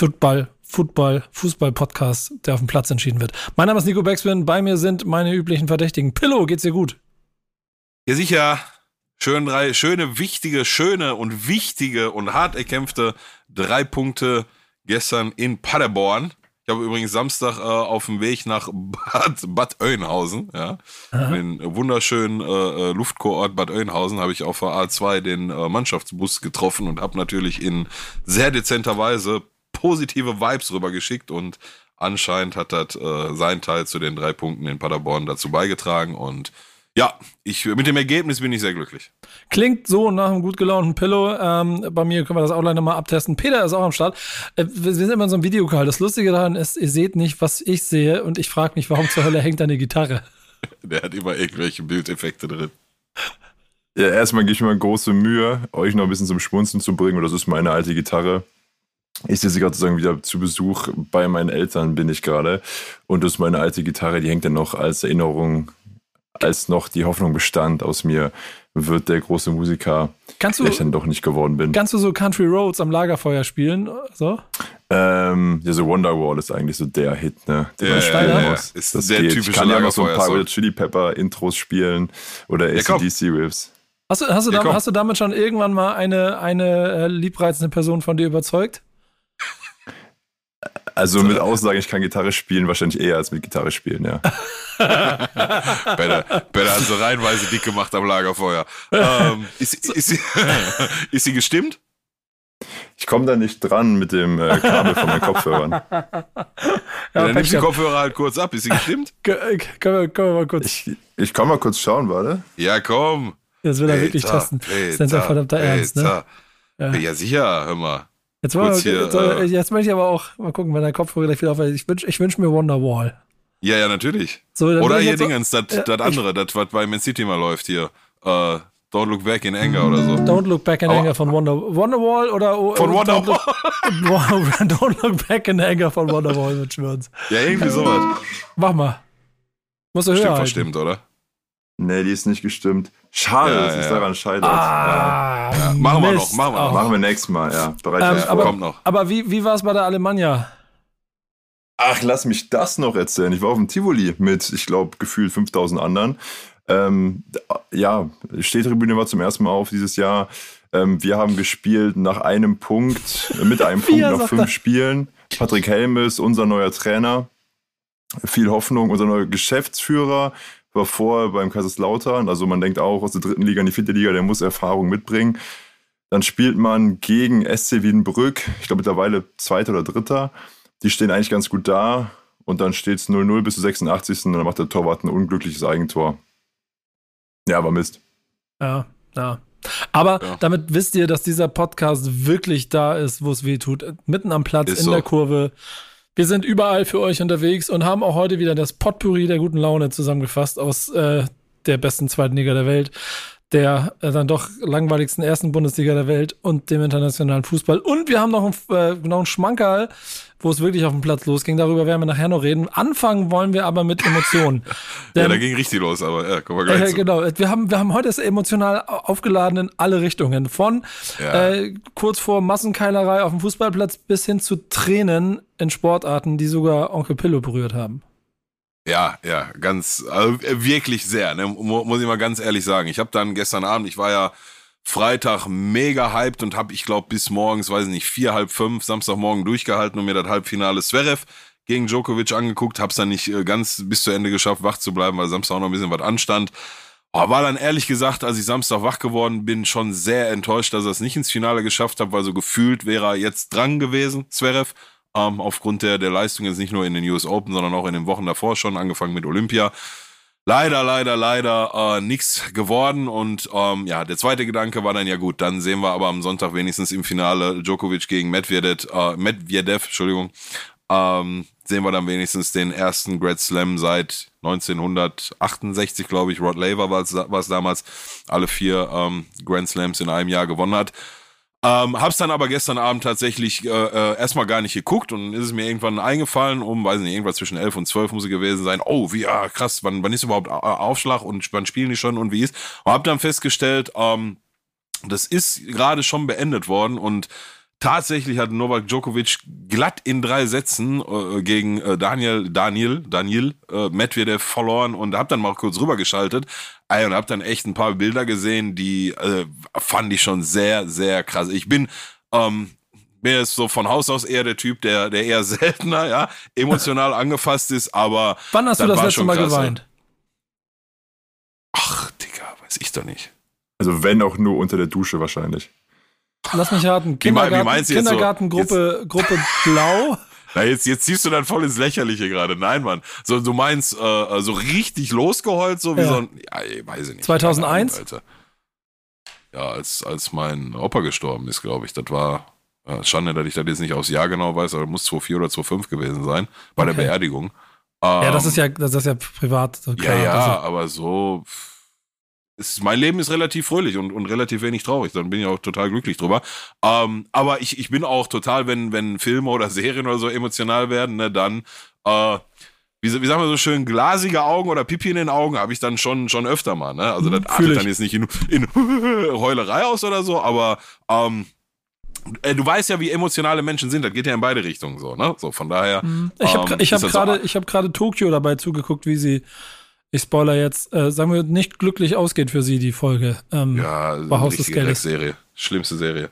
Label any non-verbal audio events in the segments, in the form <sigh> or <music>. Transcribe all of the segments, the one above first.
Football, Football, Fußball-Podcast, der auf dem Platz entschieden wird. Mein Name ist Nico Beckspin, bei mir sind meine üblichen Verdächtigen. Pillow, geht's dir gut? Ja, sicher. Schön drei, schöne, wichtige, schöne und wichtige und hart erkämpfte drei Punkte gestern in Paderborn. Ich habe übrigens Samstag äh, auf dem Weg nach Bad, Bad Oeynhausen, ja, den wunderschönen äh, äh, Luftkurort Bad Oeynhausen, habe ich auf der A2 den äh, Mannschaftsbus getroffen und habe natürlich in sehr dezenter Weise positive Vibes rübergeschickt und anscheinend hat das äh, sein Teil zu den drei Punkten in Paderborn dazu beigetragen und ja, ich, mit dem Ergebnis bin ich sehr glücklich. Klingt so nach einem gut gelaunten Pillow. Ähm, bei mir können wir das auch leider mal abtesten. Peter ist auch am Start. Äh, wir sind immer in so einem Videocall. Das Lustige daran ist, ihr seht nicht, was ich sehe und ich frage mich, warum zur Hölle hängt da eine Gitarre? <laughs> Der hat immer irgendwelche Bildeffekte drin. Ja, erstmal gehe ich mir große Mühe, euch noch ein bisschen zum Schmunzen zu bringen. Und das ist meine alte Gitarre. Ich sitze gerade sozusagen wieder zu Besuch bei meinen Eltern, bin ich gerade. Und das ist meine alte Gitarre, die hängt dann noch als Erinnerung, als noch die Hoffnung bestand aus mir, wird der große Musiker, Kannst du, der ich dann doch nicht geworden bin. kannst du so Country Roads am Lagerfeuer spielen? So? Ähm, ja, so Wonderwall ist eigentlich so der Hit, ne? Den Ja, man ja, spielen ja, muss. ist das der geht. typische Ich kann ja noch so ein paar. Red Chili Pepper Intros spielen oder Ja, komm. ACDC Riffs. Hast du, hast, du Ja, damit, hast du damit schon irgendwann mal eine, eine äh, liebreizende Person von dir überzeugt? Also mit Aussagen, ich kann Gitarre spielen, wahrscheinlich eher als mit Gitarre spielen, ja. <laughs> Better, Better hat so reihenweise dick gemacht am Lagerfeuer. Ähm, ist, ist, sie, <laughs> ist sie gestimmt? Ich komme da nicht dran mit dem äh, Kabel von meinen Kopfhörern. <laughs> Ja, dann nimmst du die. Kopfhörer halt kurz ab. Ist sie gestimmt? Äh, Können wir, können wir mal kurz. Ich, ich kann mal kurz schauen, warte. Ja, komm. das will er wirklich Peter, testen. Das ist Peter, ja verdammter Ernst, ne? Peter. Ja. sicher, hör mal. Jetzt, wir, hier, jetzt, äh, jetzt möchte ich aber auch mal gucken, wenn der Kopfhörer gleich wieder auf Ich wünsche ich wünsch mir Wonderwall. Ja, ja, natürlich. So, Oder hier Dingens, das das andere, das, was bei Man City mal läuft hier. Äh, Don't Look Back in Anger oder so. Don't Look Back in Aber- Anger von Wonder, Wonderwall oder Von oder Wonderwall. Don't Look, <laughs> Don't Look Back in Anger von Wonderwall wünschen wir uns. Ja, irgendwie sowas. Mach mal. Musst du höher Stimmt, halten. verstimmt, oder? Nee, die ist nicht gestimmt. Schade, Ja, dass es ja. daran scheitert. Ah, Ja, machen wir noch, machen wir noch. Machen wir nächstes Mal, ja. Bereite Ähm, aber- Kommt noch. Aber wie, wie war es bei der Alemannia? Ach, lass mich das noch erzählen. Ich war auf dem Tivoli mit, ich glaube, gefühlt 5000 anderen. Ähm, ja, Stehtribüne war zum ersten Mal auf dieses Jahr. Ähm, wir haben gespielt nach einem Punkt, äh, mit einem <laughs> Punkt nach fünf das. Spielen. Patrick Helmes, unser neuer Trainer. Viel Hoffnung, unser neuer Geschäftsführer war vorher beim Kaiserslautern. Also man denkt auch aus der dritten Liga in die vierte Liga, der muss Erfahrung mitbringen. Dann spielt man gegen SC Wiedenbrück, ich glaube mittlerweile Zweiter oder Dritter. Die stehen eigentlich ganz gut da. Und dann steht es 0-0 bis zur 86. Und dann macht der Torwart ein unglückliches Eigentor. Ja, aber Mist. Ja, ja. Aber Ja. damit wisst ihr, dass dieser Podcast wirklich da ist, wo es weh tut. Mitten am Platz, Ist in so. der Kurve. Wir sind überall für euch unterwegs und haben auch heute wieder das Potpourri der guten Laune zusammengefasst aus äh, der besten zweiten Liga der Welt, der äh, dann doch langweiligsten ersten Bundesliga der Welt und dem internationalen Fußball. Und wir haben noch einen, äh, noch einen Schmankerl, wo es wirklich auf dem Platz losging. Darüber werden wir nachher noch reden. Anfangen wollen wir aber mit Emotionen. <laughs> Ja, Denn- da ging richtig los, aber ja, kommen wir gleich äh, zu. genau, wir haben, wir haben heute es emotional au- aufgeladen in alle Richtungen. Von Ja. äh, kurz vor Massenkeilerei auf dem Fußballplatz bis hin zu Tränen in Sportarten, die sogar Onkel Pillow berührt haben. Ja, ja, ganz, also äh, wirklich sehr, ne? Mu- muss ich mal ganz ehrlich sagen. Ich habe dann gestern Abend, ich war ja Freitag mega hyped und habe, ich glaube, bis morgens, weiß ich nicht, vier, halb fünf, Samstagmorgen durchgehalten und mir das Halbfinale Zverev gegen Djokovic angeguckt. Hab's dann nicht äh, ganz bis zu Ende geschafft, wach zu bleiben, weil Samstag auch noch ein bisschen was anstand. Oh, war dann ehrlich gesagt, als ich Samstag wach geworden bin, schon sehr enttäuscht, dass er es nicht ins Finale geschafft hat, weil so gefühlt wäre er jetzt dran gewesen, Zverev. Ähm, aufgrund der, der Leistung jetzt nicht nur in den US Open, sondern auch in den Wochen davor schon, angefangen mit Olympia. leider, leider, leider äh, nichts geworden. Und ähm, ja, der zweite Gedanke war dann ja gut, dann sehen wir aber am Sonntag wenigstens im Finale Djokovic gegen Medvedev, äh, Medvedev, Entschuldigung, ähm, sehen wir dann wenigstens den ersten Grand Slam seit 1968, glaube ich. Rod Laver war es damals, alle vier ähm, Grand Slams in einem Jahr gewonnen hat. Ähm, hab's dann aber gestern Abend tatsächlich äh, äh, erstmal gar nicht geguckt und ist es mir irgendwann eingefallen, um, weiß nicht, irgendwas zwischen elf und zwölf muss es gewesen sein. Oh, wie, ja, krass, wann, wann ist überhaupt äh, Aufschlag und wann spielen die schon und wie ist? Und hab dann festgestellt, ähm, das ist gerade schon beendet worden und Tatsächlich hat Novak Djokovic glatt in drei Sätzen äh, gegen äh, Daniel, Daniel, Daniel äh, Medvedev verloren und hab dann mal kurz rübergeschaltet ey, und hab dann echt ein paar Bilder gesehen, die äh, fand ich schon sehr, sehr krass. Ich bin, ähm, mir ist so von Haus aus eher der Typ, der, der eher <laughs> seltener, ja, emotional angefasst ist, aber. Wann hast du das letzte Mal krass, geweint? Ach, Digga, weiß ich doch nicht. Also wenn auch nur unter der Dusche wahrscheinlich. Lass mich raten. Kindergarten, wie, wie Kindergartengruppe so, Gruppe Blau. <laughs> Na, jetzt, jetzt ziehst du dann voll ins Lächerliche gerade. Nein, Mann. So, du meinst äh, so richtig losgeheult, so wie ja. so ein, ja, ich weiß ich nicht. 2001? Alter. Ja, als, als mein Opa gestorben ist, glaube ich. Das war, äh, Schande, dass ich das jetzt nicht aufs Jahr genau weiß, aber muss 2004 oder 2005 gewesen sein, bei okay. der Beerdigung. Ähm, ja, das ist ja, das ist ja privat. So klar, ja, ja, also, aber so, ist, mein Leben ist relativ fröhlich und, und relativ wenig traurig. Dann bin ich auch total glücklich drüber. Ähm, aber ich, ich bin auch total, wenn, wenn Filme oder <laughs> Serien oder so emotional werden, ne, dann, äh, wie, wie sagen wir so schön, glasige Augen oder Pipi in den Augen habe ich dann schon, schon öfter mal. Ne? Also das artet dann jetzt nicht in, in <laughs> Heulerei aus oder so, aber ähm, äh, du weißt ja, wie emotionale Menschen sind. Das geht ja in beide Richtungen so. Ne? So von daher. Mhm. Ich habe ähm, hab gerade so, ich hab gerade Tokio dabei zugeguckt, wie sie ich spoiler jetzt, äh, sagen wir, nicht glücklich ausgeht für sie, die Folge. Ähm, ja, bei Haus des Geldes. Serie. Schlimmste Serie.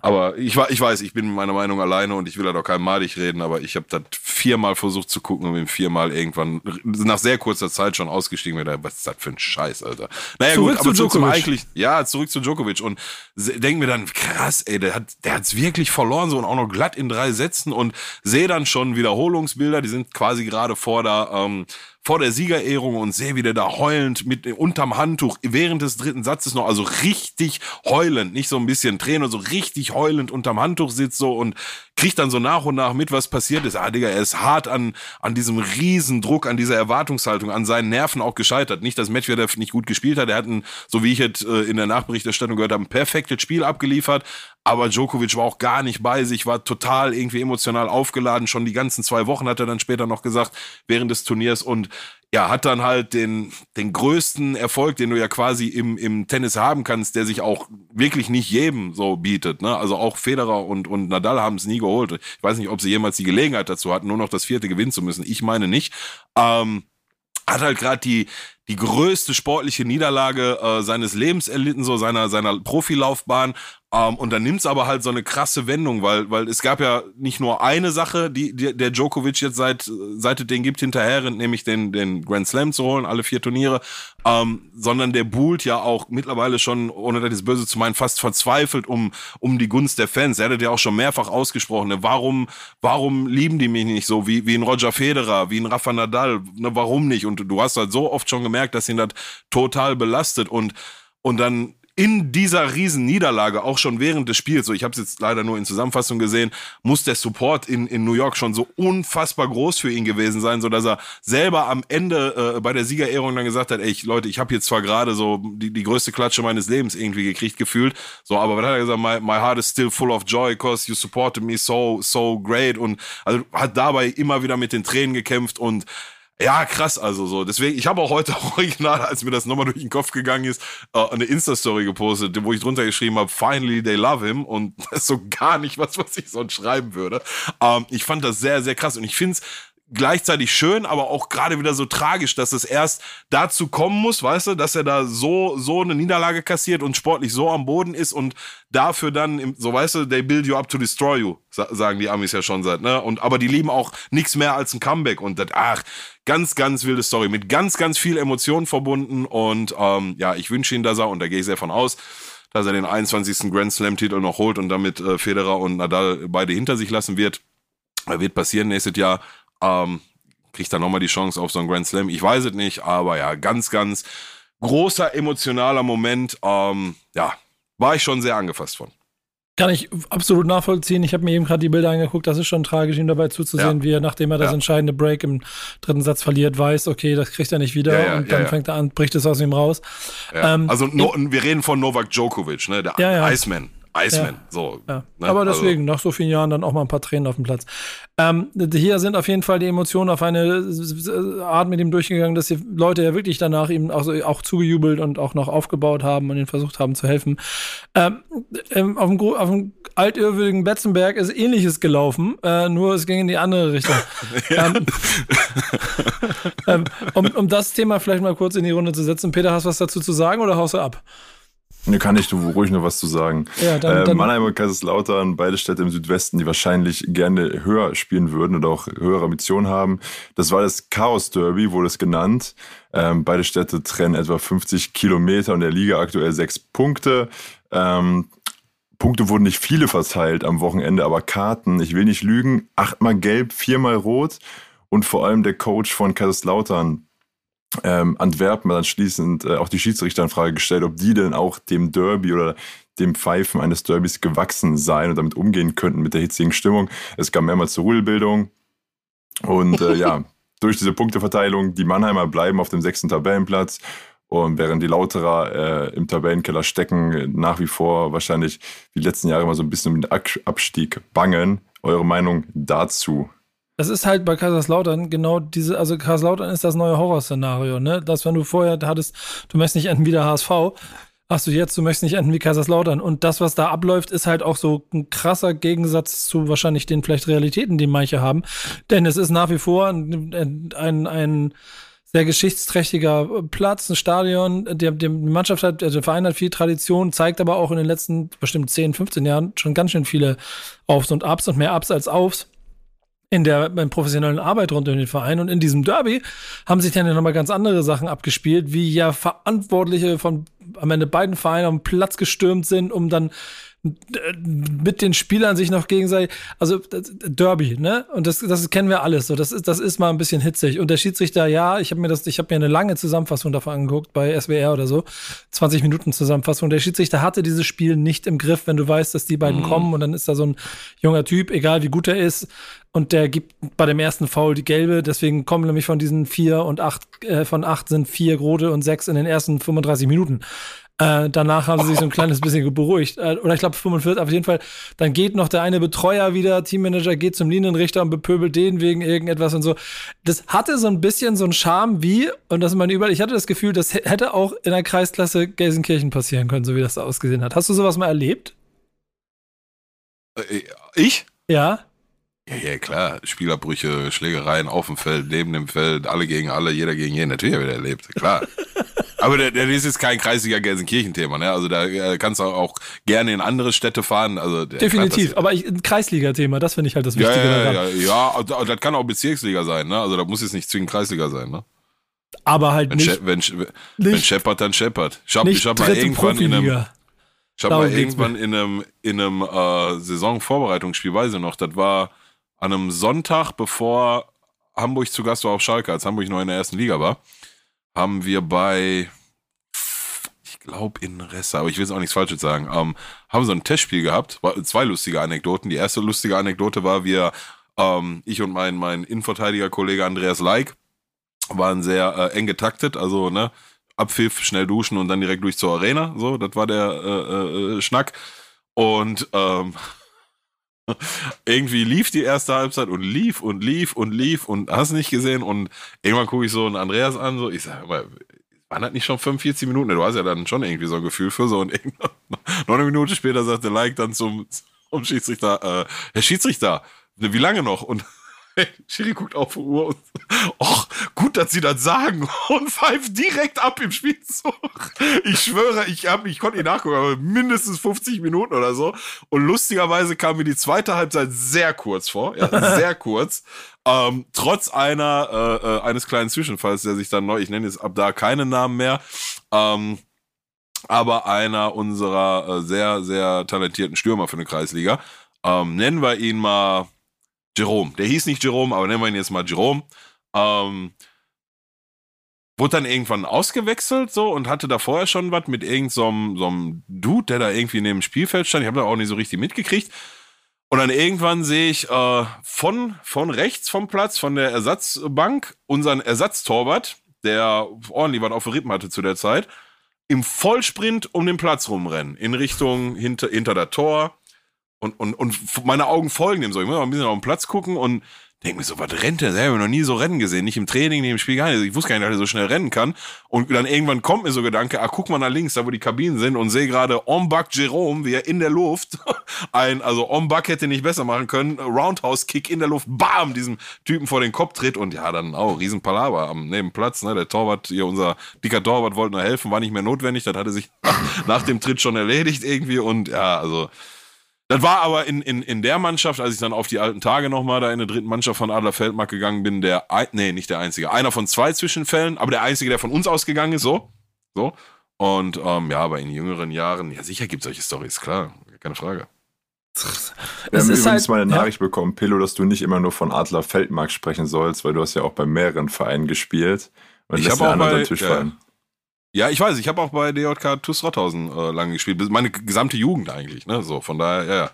Aber ich, ich weiß, ich bin mit meiner Meinung alleine und ich will da doch keinem malig reden, aber ich habe das viermal versucht zu gucken und bin viermal irgendwann nach sehr kurzer Zeit schon ausgestiegen. Mir was ist das für ein Scheiß, Alter? Naja, zurück gut, aber zurück zum eigentlich, ja, zurück zu Djokovic und denke mir dann, krass, ey, der hat der hat's wirklich verloren, so und auch noch glatt in drei Sätzen und sehe dann schon Wiederholungsbilder, die sind quasi gerade vor der, ähm, vor der Siegerehrung und sehe, wie der da heulend mit unterm Handtuch während des dritten Satzes noch, also richtig heulend, nicht so ein bisschen Tränen, so richtig heulend unterm Handtuch sitzt so und kriegt dann so nach und nach mit, was passiert ist. Ah, Digga, er ist hart an, an diesem Riesendruck, an dieser Erwartungshaltung, an seinen Nerven auch gescheitert. Nicht, dass Medvedev nicht gut gespielt hat. Er hat ein, so wie ich jetzt äh, in der Nachberichterstattung gehört habe, ein perfektes Spiel abgeliefert. Aber Djokovic war auch gar nicht bei sich, war total irgendwie emotional aufgeladen. Schon die ganzen zwei Wochen hat er dann später noch gesagt, während des Turniers. Und ja, hat dann halt den, den größten Erfolg, den du ja quasi im, im Tennis haben kannst, der sich auch wirklich nicht jedem so bietet. Ne? Also auch Federer und, und Nadal haben es nie geholt. Ich weiß nicht, ob sie jemals die Gelegenheit dazu hatten, nur noch das vierte gewinnen zu müssen. Ich meine nicht. Ähm, hat halt gerade die, die größte sportliche Niederlage äh, seines Lebens erlitten, so seiner, seiner Profilaufbahn. Ähm, und dann nimmt's aber halt so eine krasse Wendung, weil, weil es gab ja nicht nur eine Sache, die, die der Djokovic jetzt seit, seit es den gibt hinterher nämlich den, den Grand Slam zu holen, alle vier Turniere, ähm, sondern der buhlt ja auch mittlerweile schon, ohne das böse zu meinen, fast verzweifelt um, um die Gunst der Fans. Er hat ja auch schon mehrfach ausgesprochen, ne? warum, warum lieben die mich nicht so, wie, wie ein Roger Federer, wie ein Rafa Nadal, ne? warum nicht? Und du hast halt so oft schon gemerkt, dass ihn das total belastet und, und dann in dieser riesen Niederlage, auch schon während des Spiels, so ich habe es jetzt leider nur in Zusammenfassung gesehen, muss der Support in, in New York schon so unfassbar groß für ihn gewesen sein, so dass er selber am Ende äh, bei der Siegerehrung dann gesagt hat, ey Leute, ich habe jetzt zwar gerade so die, die größte Klatsche meines Lebens irgendwie gekriegt gefühlt, so aber was hat er gesagt, my, my heart is still full of joy because you supported me so so great und also hat dabei immer wieder mit den Tränen gekämpft und ja, krass, also so. Deswegen, ich habe auch heute <laughs> original, als mir das nochmal durch den Kopf gegangen ist, äh, eine Insta-Story gepostet, wo ich drunter geschrieben habe, finally they love him. Und <laughs> das ist so gar nicht was, was ich sonst schreiben würde. Ähm, ich fand das sehr, sehr krass. Und ich finde es gleichzeitig schön, aber auch gerade wieder so tragisch, dass es erst dazu kommen muss, weißt du, dass er da so so eine Niederlage kassiert und sportlich so am Boden ist und dafür dann so weißt du, they build you up to destroy you, sagen die Amis ja schon seit, ne? Und aber die lieben auch nichts mehr als ein Comeback und das ach, ganz ganz wilde Story mit ganz ganz viel Emotionen verbunden und ähm, ja, ich wünsche ihn, dass er und da gehe ich sehr von aus, dass er den 21. Grand Slam Titel noch holt und damit äh, Federer und Nadal beide hinter sich lassen wird. Wird passieren nächstes Jahr. Ähm, kriegt er nochmal die Chance auf so einen Grand Slam. Ich weiß es nicht, aber ja, ganz, ganz großer emotionaler Moment. Ähm, ja, war ich schon sehr angefasst von. Kann ich absolut nachvollziehen. Ich habe mir eben gerade die Bilder angeguckt. Das ist schon tragisch, ihm dabei zuzusehen, ja. wie er, nachdem er das ja. entscheidende Break im dritten Satz verliert, weiß, okay, das kriegt er nicht wieder. Ja, und dann fängt er an, bricht es aus ihm raus. Ähm, also no, wir reden von Novak Djokovic, ne? der Iceman. Iceman. Ja. So, ja. Ne? Aber also deswegen, also. nach so vielen Jahren dann auch mal ein paar Tränen auf dem Platz. Ähm, hier sind auf jeden Fall die Emotionen auf eine Art mit ihm durchgegangen, dass die Leute ja wirklich danach ihm auch, auch zugejubelt und auch noch aufgebaut haben und ihn versucht haben zu helfen. Ähm, ähm auf, dem, auf dem altirrwürdigen Betzenberg ist ähnliches gelaufen, äh, nur es ging in die andere Richtung. <laughs> ähm, <laughs> ähm, um, um das Thema vielleicht mal kurz in die Runde zu setzen. Peter, hast du was dazu zu sagen oder haust du ab? Ne, kann ich ruhig noch was zu sagen. Ja, dann, äh, Mannheim und Kaiserslautern, beide Städte im Südwesten, die wahrscheinlich gerne höher spielen würden oder auch höhere Ambitionen haben. Das war das Chaos Derby, wurde es genannt. Ähm, beide Städte trennen etwa 50 Kilometer und der Liga aktuell sechs Punkte. Ähm, Punkte wurden nicht viele verteilt am Wochenende, aber Karten, ich will nicht lügen, achtmal gelb, viermal rot und vor allem der Coach von Kaiserslautern, ähm, Antwerpen dann schließend äh, auch die Schiedsrichter in Frage gestellt, ob die denn auch dem Derby oder dem Pfeifen eines Derbys gewachsen seien und damit umgehen könnten mit der hitzigen Stimmung. Es kam mehrmals zur Rudelbildung. Und äh, ja, <laughs> durch diese Punkteverteilung, die Mannheimer bleiben auf dem sechsten Tabellenplatz. Und während die Lauterer äh, im Tabellenkeller stecken, nach wie vor wahrscheinlich wie die letzten Jahre immer so ein bisschen um den Abstieg bangen. Eure Meinung dazu? Das ist halt bei Kaiserslautern genau diese, also Kaiserslautern ist das neue Horrorszenario, ne? Dass wenn du vorher hattest, du möchtest nicht enden wie der HSV, hast du jetzt, du möchtest nicht enden wie Kaiserslautern. Und das, was da abläuft, ist halt auch so ein krasser Gegensatz zu wahrscheinlich den vielleicht Realitäten, die manche haben. Denn es ist nach wie vor ein, ein, ein sehr geschichtsträchtiger Platz, ein Stadion. Der, die Mannschaft hat, der Verein hat viel Tradition, zeigt aber auch in den letzten bestimmt 10, 15 Jahren schon ganz schön viele Aufs und Ups und mehr Ups als Aufs in der professionellen Arbeit rund um den Verein. Und in diesem Derby haben sich dann ja nochmal ganz andere Sachen abgespielt, wie ja Verantwortliche von am Ende beiden Vereinen am Platz gestürmt sind, um dann mit den Spielern sich noch gegenseitig, also Derby, ne? Und das, das kennen wir alles. So, das ist, das ist mal ein bisschen hitzig. Und der Schiedsrichter, ja, ich habe mir das, ich habe mir eine lange Zusammenfassung davon angeguckt bei SWR oder so, 20 Minuten Zusammenfassung. Der Schiedsrichter hatte dieses Spiel nicht im Griff, wenn du weißt, dass die beiden mhm. kommen und dann ist da so ein junger Typ, egal wie gut er ist, und der gibt bei dem ersten Foul die gelbe. Deswegen kommen nämlich von diesen vier und acht, äh, von acht sind vier rote und sechs in den ersten 35 Minuten. Äh, danach haben sie sich so ein kleines bisschen beruhigt. Äh, oder ich glaube 45, auf jeden Fall. Dann geht noch der eine Betreuer wieder, Teammanager geht zum Linienrichter und bepöbelt den wegen irgendetwas und so. Das hatte so ein bisschen so einen Charme wie, und das ist mein Überall, ich hatte das Gefühl, das hätte auch in der Kreisklasse Gelsenkirchen passieren können, so wie das da ausgesehen hat. Hast du sowas mal erlebt? Äh, ich? Ja. Ja, ja, klar. Spielerbrüche, Schlägereien auf dem Feld, neben dem Feld, alle gegen alle, jeder gegen jeden. Natürlich habe ich erlebt, klar. <laughs> Aber das ist jetzt kein kreisiger Gelsenkirchen-Thema, ne? Also da äh, kannst du auch gerne in andere Städte fahren. Also Definitiv, aber ich, ein Kreisliga-Thema, das finde ich halt das Wichtige ja, ja. Ja, ja, das kann auch Bezirksliga sein, ne? Also da muss jetzt nicht zwingend Kreisliga sein, ne? Aber halt wenn nicht. wenn, wenn, wenn scheppert, dann scheppert. Ich habe hab mal irgendwann in einem, ich habe mal irgendwann in einem, in einem äh, Saisonvorbereitungsspiel, weiß ich noch, das war an einem Sonntag, bevor Hamburg zu Gast war auf Schalke, als Hamburg noch in der ersten Liga war haben wir bei, ich glaube in Ressa, aber ich will jetzt auch nichts Falsches sagen, ähm, haben so ein Testspiel gehabt, zwei lustige Anekdoten. Die erste lustige Anekdote war, wir, ähm, ich und mein, mein Innenverteidiger-Kollege Andreas Leik waren sehr äh, eng getaktet, also ne, Abpfiff, schnell duschen und dann direkt durch zur Arena, so, das war der äh, äh, Schnack. Und ähm, irgendwie lief die erste Halbzeit und lief und lief und lief und hast nicht gesehen und irgendwann gucke ich so einen Andreas an, so ich sage, aber waren das nicht schon 45 Minuten? Du hast ja dann schon irgendwie so ein Gefühl für so und <laughs> noch eine Minute später sagt der Like dann zum, zum Schiedsrichter, äh, Herr Schiedsrichter, wie lange noch? Und <laughs> Schiri guckt auf die Uhr und, och, gut, dass sie das sagen und pfeift direkt ab im Spielzug. Ich schwöre, ich hab, ich konnte nicht nachgucken, aber mindestens 50 Minuten oder so. Und lustigerweise kam mir die zweite Halbzeit sehr kurz vor, ja, <laughs> sehr kurz. Ähm, trotz einer, äh, äh, eines kleinen Zwischenfalls, der sich dann neu, ich nenne jetzt ab da keinen Namen mehr, ähm, aber einer unserer äh, sehr, sehr talentierten Stürmer für eine Kreisliga. Ähm, nennen wir ihn mal Jerome. Der hieß nicht Jerome, aber nennen wir ihn jetzt mal Jerome. Ähm, wurde dann irgendwann ausgewechselt so und hatte da vorher schon was mit irgendeinem so einem Dude, der da irgendwie neben dem Spielfeld stand. Ich habe da auch nicht so richtig mitgekriegt. Und dann irgendwann sehe ich äh, von, von rechts vom Platz, von der Ersatzbank, unseren Ersatztorwart, der ordentlich was auf den Rippen hatte zu der Zeit, im Vollsprint um den Platz rumrennen, in Richtung hinter, hinter der Tor. Und, und, und meine Augen folgen dem so. Ich muss mal ein bisschen auf den Platz gucken und denke mir so, was rennt der? Der habe noch nie so rennen gesehen. Nicht im Training, nicht im Spiel gar nicht. Ich wusste gar nicht, dass er so schnell rennen kann. Und dann irgendwann kommt mir so Gedanke, ah, guck mal nach links, da wo die Kabinen sind und sehe gerade Ombak Jerome, wie er in der Luft <laughs> ein, also Ombak hätte nicht besser machen können, Roundhouse-Kick in der Luft, bam, diesem Typen vor den Kopf tritt und ja, dann auch Riesenpalaver am Nebenplatz, ne, der Torwart, hier unser dicker Torwart wollte nur helfen, war nicht mehr notwendig, das hatte sich <laughs> nach dem Tritt schon erledigt irgendwie und ja, also das war aber in, in, in der Mannschaft, als ich dann auf die alten Tage nochmal da in der dritten Mannschaft von Adler Feldmark gegangen bin, der, nee, nicht der einzige, einer von zwei Zwischenfällen, aber der einzige, der von uns ausgegangen ist, so. So. Und ähm, ja, aber in jüngeren Jahren, ja, sicher gibt es solche Stories, klar, keine Frage. Wir haben übrigens halt, mal eine Nachricht ja. bekommen, Pillow, dass du nicht immer nur von Adler Feldmark sprechen sollst, weil du hast ja auch bei mehreren Vereinen gespielt. Und ich habe auch bei, Tisch ja, ja, ich weiß, ich habe auch bei DJK TuS Rothausen äh, lange gespielt. Meine gesamte Jugend eigentlich, ne? So, von daher, ja, ja.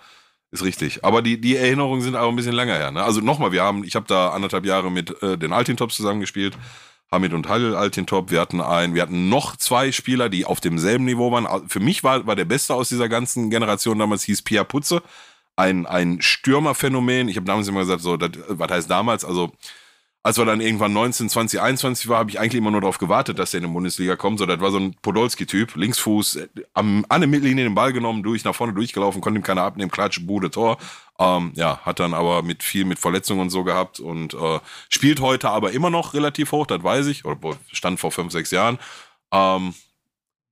Ist richtig. Aber die, die Erinnerungen sind aber ein bisschen länger her. Ne? Also nochmal, wir haben, ich habe da anderthalb Jahre mit äh, den Altintops zusammengespielt. Hamid und Halil Altintop. Wir hatten ein, wir hatten noch zwei Spieler, die auf demselben Niveau waren. Für mich war, war der Beste aus dieser ganzen Generation damals hieß Pia Putze. Ein, ein Stürmerphänomen. Ich habe damals immer gesagt, so, das, was heißt damals? Also als wir dann irgendwann 19, 20, 21 war, habe ich eigentlich immer nur darauf gewartet, dass der in die Bundesliga kommt. So, das war so ein Podolski-Typ, Linksfuß, äh, am, an der Mittellinie den Ball genommen, durch, nach vorne durchgelaufen, konnte ihm keiner abnehmen, Klatsch, Bude, Tor. Ähm, ja, hat dann aber mit viel mit Verletzungen und so gehabt und äh, spielt heute aber immer noch relativ hoch, das weiß ich, oder stand vor fünf, sechs Jahren. Ähm,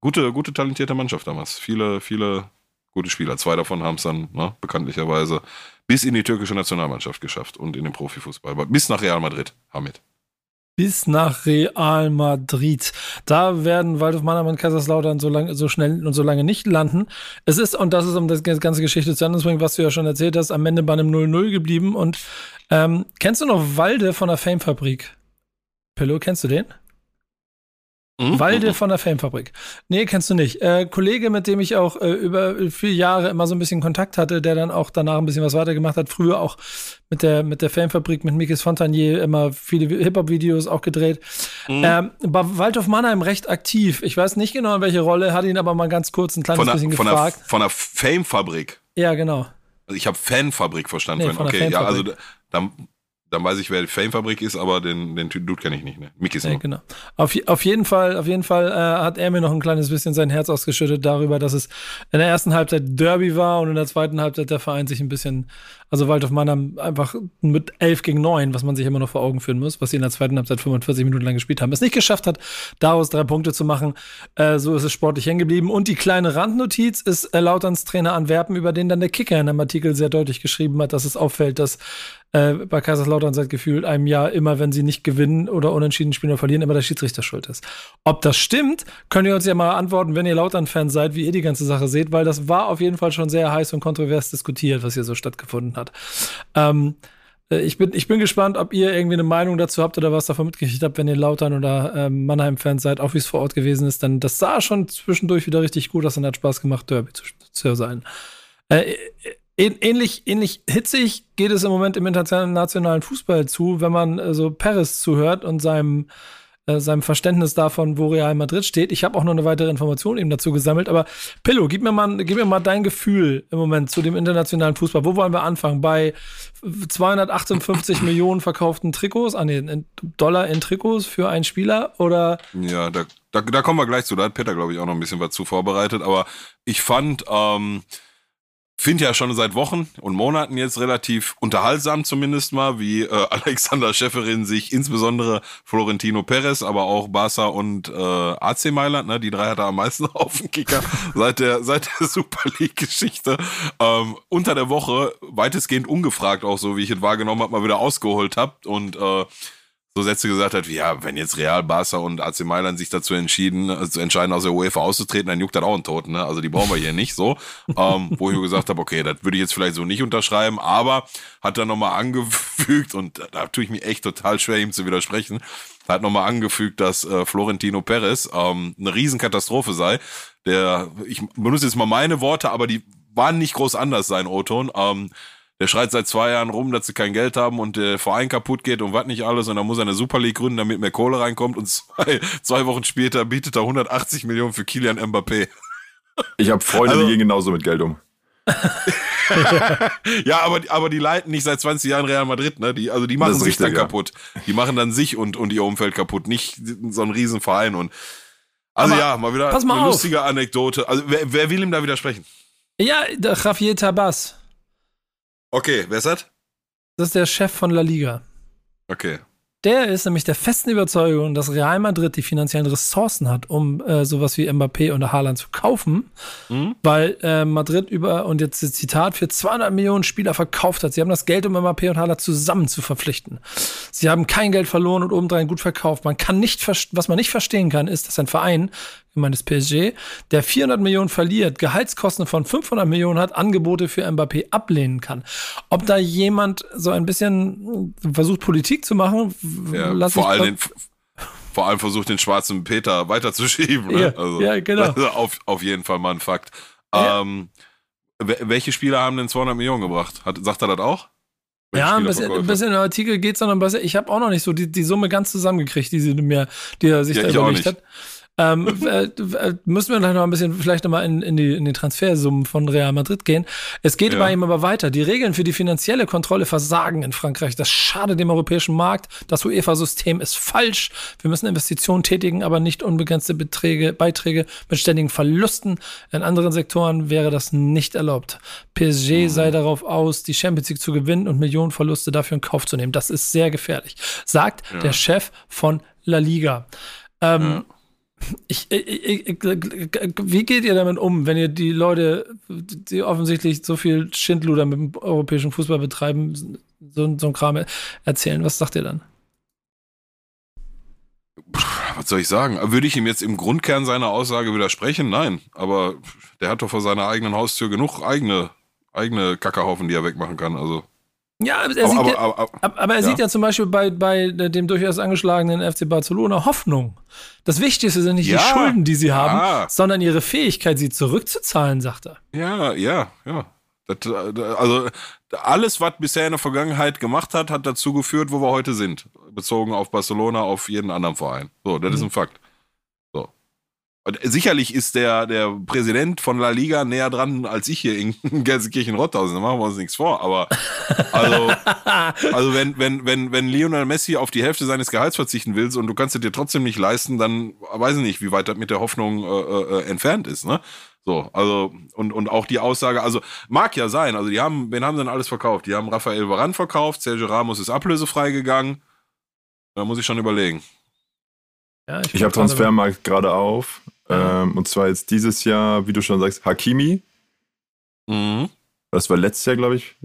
gute, gute, talentierte Mannschaft damals. Viele, viele gute Spieler. Zwei davon haben es dann ne, bekanntlicherweise bis in die türkische Nationalmannschaft geschafft und in den Profifußball. Bis nach Real Madrid, Hamid. Bis nach Real Madrid. Da werden Waldhof Mannheim und Kaiserslautern so, lang, so schnell und so lange nicht landen. Es ist, und das ist, um das ganze Geschichte zu Ende zu bringen, was du ja schon erzählt hast, am Ende bei einem 0-0 geblieben. Und ähm, kennst du noch Walde von der Fame-Fabrik? Pillow, kennst du den? Mhm. Walde von der Filmfabrik. Nee, kennst du nicht. Äh, Kollege, mit dem ich auch äh, über viele Jahre immer so ein bisschen Kontakt hatte, der dann auch danach ein bisschen was weitergemacht hat. Früher auch mit der, mit der Filmfabrik, mit Mikis Fontanier immer viele Hip-Hop-Videos auch gedreht. Mhm. Ähm, war Waldhof Mannheim recht aktiv. Ich weiß nicht genau, in welche Rolle, hatte ihn aber mal ganz kurz ein kleines von bisschen der, gefragt. Von der, von der Fame-Fabrik. Ja, genau. Also ich habe Fanfabrik verstanden. Nee, von okay, ja, also dann dann weiß ich, wer die Fame-Fabrik ist, aber den, den Dude kenne ich nicht. Ne? Mickey ist ja, genau. Auf, auf jeden Fall, auf jeden Fall äh, hat er mir noch ein kleines bisschen sein Herz ausgeschüttet darüber, dass es in der ersten Halbzeit Derby war und in der zweiten Halbzeit der Verein sich ein bisschen, also Waldhof Mannheim einfach mit 11 gegen 9, was man sich immer noch vor Augen führen muss, was sie in der zweiten Halbzeit 45 Minuten lang gespielt haben, es nicht geschafft hat, daraus drei Punkte zu machen. Äh, so ist es sportlich hängen geblieben. Und die kleine Randnotiz ist äh, Lauterns Trainer Antwerpen, über den dann der Kicker in einem Artikel sehr deutlich geschrieben hat, dass es auffällt, dass äh, bei Kaiserslautern seit gefühlt einem Jahr immer, wenn sie nicht gewinnen oder unentschieden spielen oder verlieren, immer der Schiedsrichter schuld ist. Ob das stimmt, könnt ihr uns ja mal antworten, wenn ihr Lautern-Fans seid, wie ihr die ganze Sache seht, weil das war auf jeden Fall schon sehr heiß und kontrovers diskutiert, was hier so stattgefunden hat. Ähm, äh, ich bin, ich bin gespannt, ob ihr irgendwie eine Meinung dazu habt oder was davon mitgekriegt habt, wenn ihr Lautern oder ähm, Mannheim-Fans seid, auch wie es vor Ort gewesen ist. Denn das sah schon zwischendurch wieder richtig gut aus und hat Spaß gemacht, Derby zu, zu sein. Äh, Ähnlich, ähnlich hitzig geht es im Moment im internationalen Fußball zu, wenn man äh, so Paris zuhört und seinem, äh, seinem Verständnis davon, wo Real Madrid steht. Ich habe auch noch eine weitere Information eben dazu gesammelt. Aber Pillow, gib mir mal, gib mir mal dein Gefühl im Moment zu dem internationalen Fußball. Wo wollen wir anfangen? Bei 258 <coughs> Millionen verkauften Trikots, ah nee, in Dollar in Trikots für einen Spieler oder? Ja, da, da, da kommen wir gleich zu. Da hat Peter, glaube ich, auch noch ein bisschen was zu vorbereitet. Aber ich fand, ähm, finde ja schon seit Wochen und Monaten jetzt relativ unterhaltsam zumindest mal, wie äh, <laughs> Alexander Schäferin sich insbesondere Florentino Perez, aber auch Barca und äh, AC Mailand, ne, die drei hat er am meisten <laughs> auf dem Kicker seit der seit der <laughs> Super League Geschichte ähm, unter der Woche weitestgehend ungefragt auch so, wie ich es wahrgenommen habe, mal wieder ausgeholt habt und äh, so Sätze gesagt hat, wie ja, wenn jetzt Real, Barca und AC Mailand sich dazu entschieden, äh, zu entscheiden, aus der UEFA auszutreten, dann juckt das auch einen Toten, ne? Also die brauchen wir hier nicht so. <laughs> ähm, wo ich mir gesagt habe, okay, das würde ich jetzt vielleicht so nicht unterschreiben, aber hat dann nochmal angefügt, und da tue ich mich echt total schwer, ihm zu widersprechen, hat nochmal angefügt, dass äh, Florentino Perez ähm, eine Riesenkatastrophe sei. Der, ich benutze jetzt mal meine Worte, aber die waren nicht groß anders, sein O-Ton. Ähm, der schreit seit zwei Jahren rum, dass sie kein Geld haben und der Verein kaputt geht und was nicht alles und dann muss er eine Super League gründen, damit mehr Kohle reinkommt und zwei, zwei Wochen später bietet er 180 Millionen für Kilian Mbappé. Ich habe Freunde, also, die gehen genauso mit Geld um. <laughs> ja, aber, aber die leiten nicht seit 20 Jahren Real Madrid, ne? Die, also die machen sich richtig, dann ja. kaputt. Die machen dann sich und, und ihr Umfeld kaputt, nicht so ein Riesenverein. Und also aber ja, mal wieder mal eine auf. lustige Anekdote. Also wer, wer will ihm da widersprechen? Ja, der Javier Tabas. Okay, wer ist das? Das ist der Chef von La Liga. Okay. Der ist nämlich der festen Überzeugung, dass Real Madrid die finanziellen Ressourcen hat, um äh, sowas wie Mbappé und Haaland zu kaufen, mhm. weil äh, Madrid über, und jetzt das Zitat, für 200 Millionen Spieler verkauft hat. Sie haben das Geld, um Mbappé und Haaland zusammen zu verpflichten. Sie haben kein Geld verloren und obendrein gut verkauft. Man kann nicht, was man nicht verstehen kann, ist, dass ein Verein gemeint PSG, der 400 Millionen verliert, Gehaltskosten von 500 Millionen hat, Angebote für Mbappé ablehnen kann. Ob da jemand so ein bisschen versucht, Politik zu machen, ja, vor allem <laughs> vor allem versucht, den schwarzen Peter weiterzuschieben. Ne? Ja, also, ja, genau. Also <laughs> auf, auf jeden Fall mal ein Fakt. Ja. Ähm, welche Spieler haben denn 200 Millionen gebracht? Hat, sagt er das auch? Welche ja, ein bisschen, ein bisschen im Artikel geht es noch ein bisschen. Ich habe auch noch nicht so die, die Summe ganz zusammengekriegt, die sie mir, die er sich ja, da überlegt hat. Ähm, äh, müssen wir gleich noch ein bisschen vielleicht nochmal in, in, die, in die Transfersummen von Real Madrid gehen. Es geht ja. bei ihm aber weiter. Die Regeln für die finanzielle Kontrolle versagen in Frankreich. Das schadet dem europäischen Markt. Das UEFA-System ist falsch. Wir müssen Investitionen tätigen, aber nicht unbegrenzte Beträge, Beiträge mit ständigen Verlusten. In anderen Sektoren wäre das nicht erlaubt. PSG mhm. sei darauf aus, die Champions League zu gewinnen und Millionenverluste dafür in Kauf zu nehmen. Das ist sehr gefährlich, sagt ja. der Chef von La Liga. Ähm, ja. Ich, ich, ich, wie geht ihr damit um, wenn ihr die Leute, die offensichtlich so viel Schindluder mit dem europäischen Fußball betreiben, so, so ein Kram erzählen? Was sagt ihr dann? Was soll ich sagen? Würde ich ihm jetzt im Grundkern seiner Aussage widersprechen? Nein. Aber der hat doch vor seiner eigenen Haustür genug eigene, eigene Kackerhaufen, die er wegmachen kann. Also. Ja, aber er, aber, sieht, aber, ja, aber er ja. sieht ja zum Beispiel bei, bei dem durchaus angeschlagenen FC Barcelona Hoffnung. Das Wichtigste sind nicht ja, die Schulden, die sie haben, sondern ihre Fähigkeit, sie zurückzuzahlen, sagt er. Ja, ja, ja. Das, also alles, was bisher in der Vergangenheit gemacht hat, hat dazu geführt, wo wir heute sind. Bezogen auf Barcelona, auf jeden anderen Verein. So, das mhm. ist ein Fakt. Und sicherlich ist der, der Präsident von La Liga näher dran als ich hier in <laughs> Gelsenkirchen-Rotthausen. Da machen wir uns nichts vor. Aber also, <laughs> also wenn, wenn, wenn, wenn Lionel Messi auf die Hälfte seines Gehalts verzichten willst und du kannst es dir trotzdem nicht leisten, dann weiß ich nicht, wie weit das mit der Hoffnung äh, äh, entfernt ist. Ne? So, also, und, und auch die Aussage, also mag ja sein, also die haben, wen haben sie denn alles verkauft? Die haben Rafael Varane verkauft, Sergio Ramos ist ablösefrei gegangen. Da muss ich schon überlegen. Ja, ich, ich habe Transfermarkt gerade auf. Ähm, und zwar jetzt dieses Jahr, wie du schon sagst, Hakimi. Mhm. Das war letztes Jahr, glaube ich,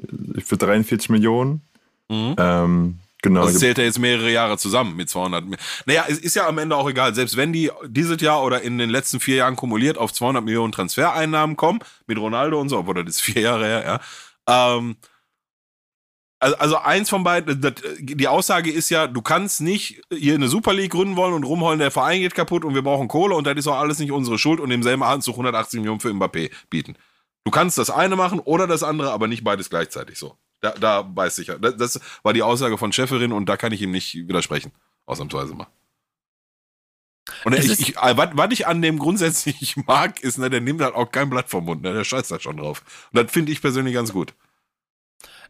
für 43 Millionen. Mhm. Ähm, genau. Das zählt er jetzt mehrere Jahre zusammen mit 200. Naja, es ist ja am Ende auch egal. Selbst wenn die dieses Jahr oder in den letzten vier Jahren kumuliert auf 200 Millionen Transfereinnahmen kommen, mit Ronaldo und so, obwohl das ist vier Jahre her, ja. Ähm, also, also eins von beiden, das, die Aussage ist ja, du kannst nicht hier eine Super League gründen wollen und rumheulen, der Verein geht kaputt und wir brauchen Kohle und das ist auch alles nicht unsere Schuld und im selben Atemzug 180 Millionen für Mbappé bieten. Du kannst das eine machen oder das andere, aber nicht beides gleichzeitig so. Da, da weiß ich ja. Das, das war die Aussage von Schäferin und da kann ich ihm nicht widersprechen. Ausnahmsweise mal. Und ich, ich, was ich an dem grundsätzlich <laughs> mag, ist, ne, der nimmt halt auch kein Blatt vom Mund, ne, der scheißt da schon drauf. Und das finde ich persönlich ganz gut.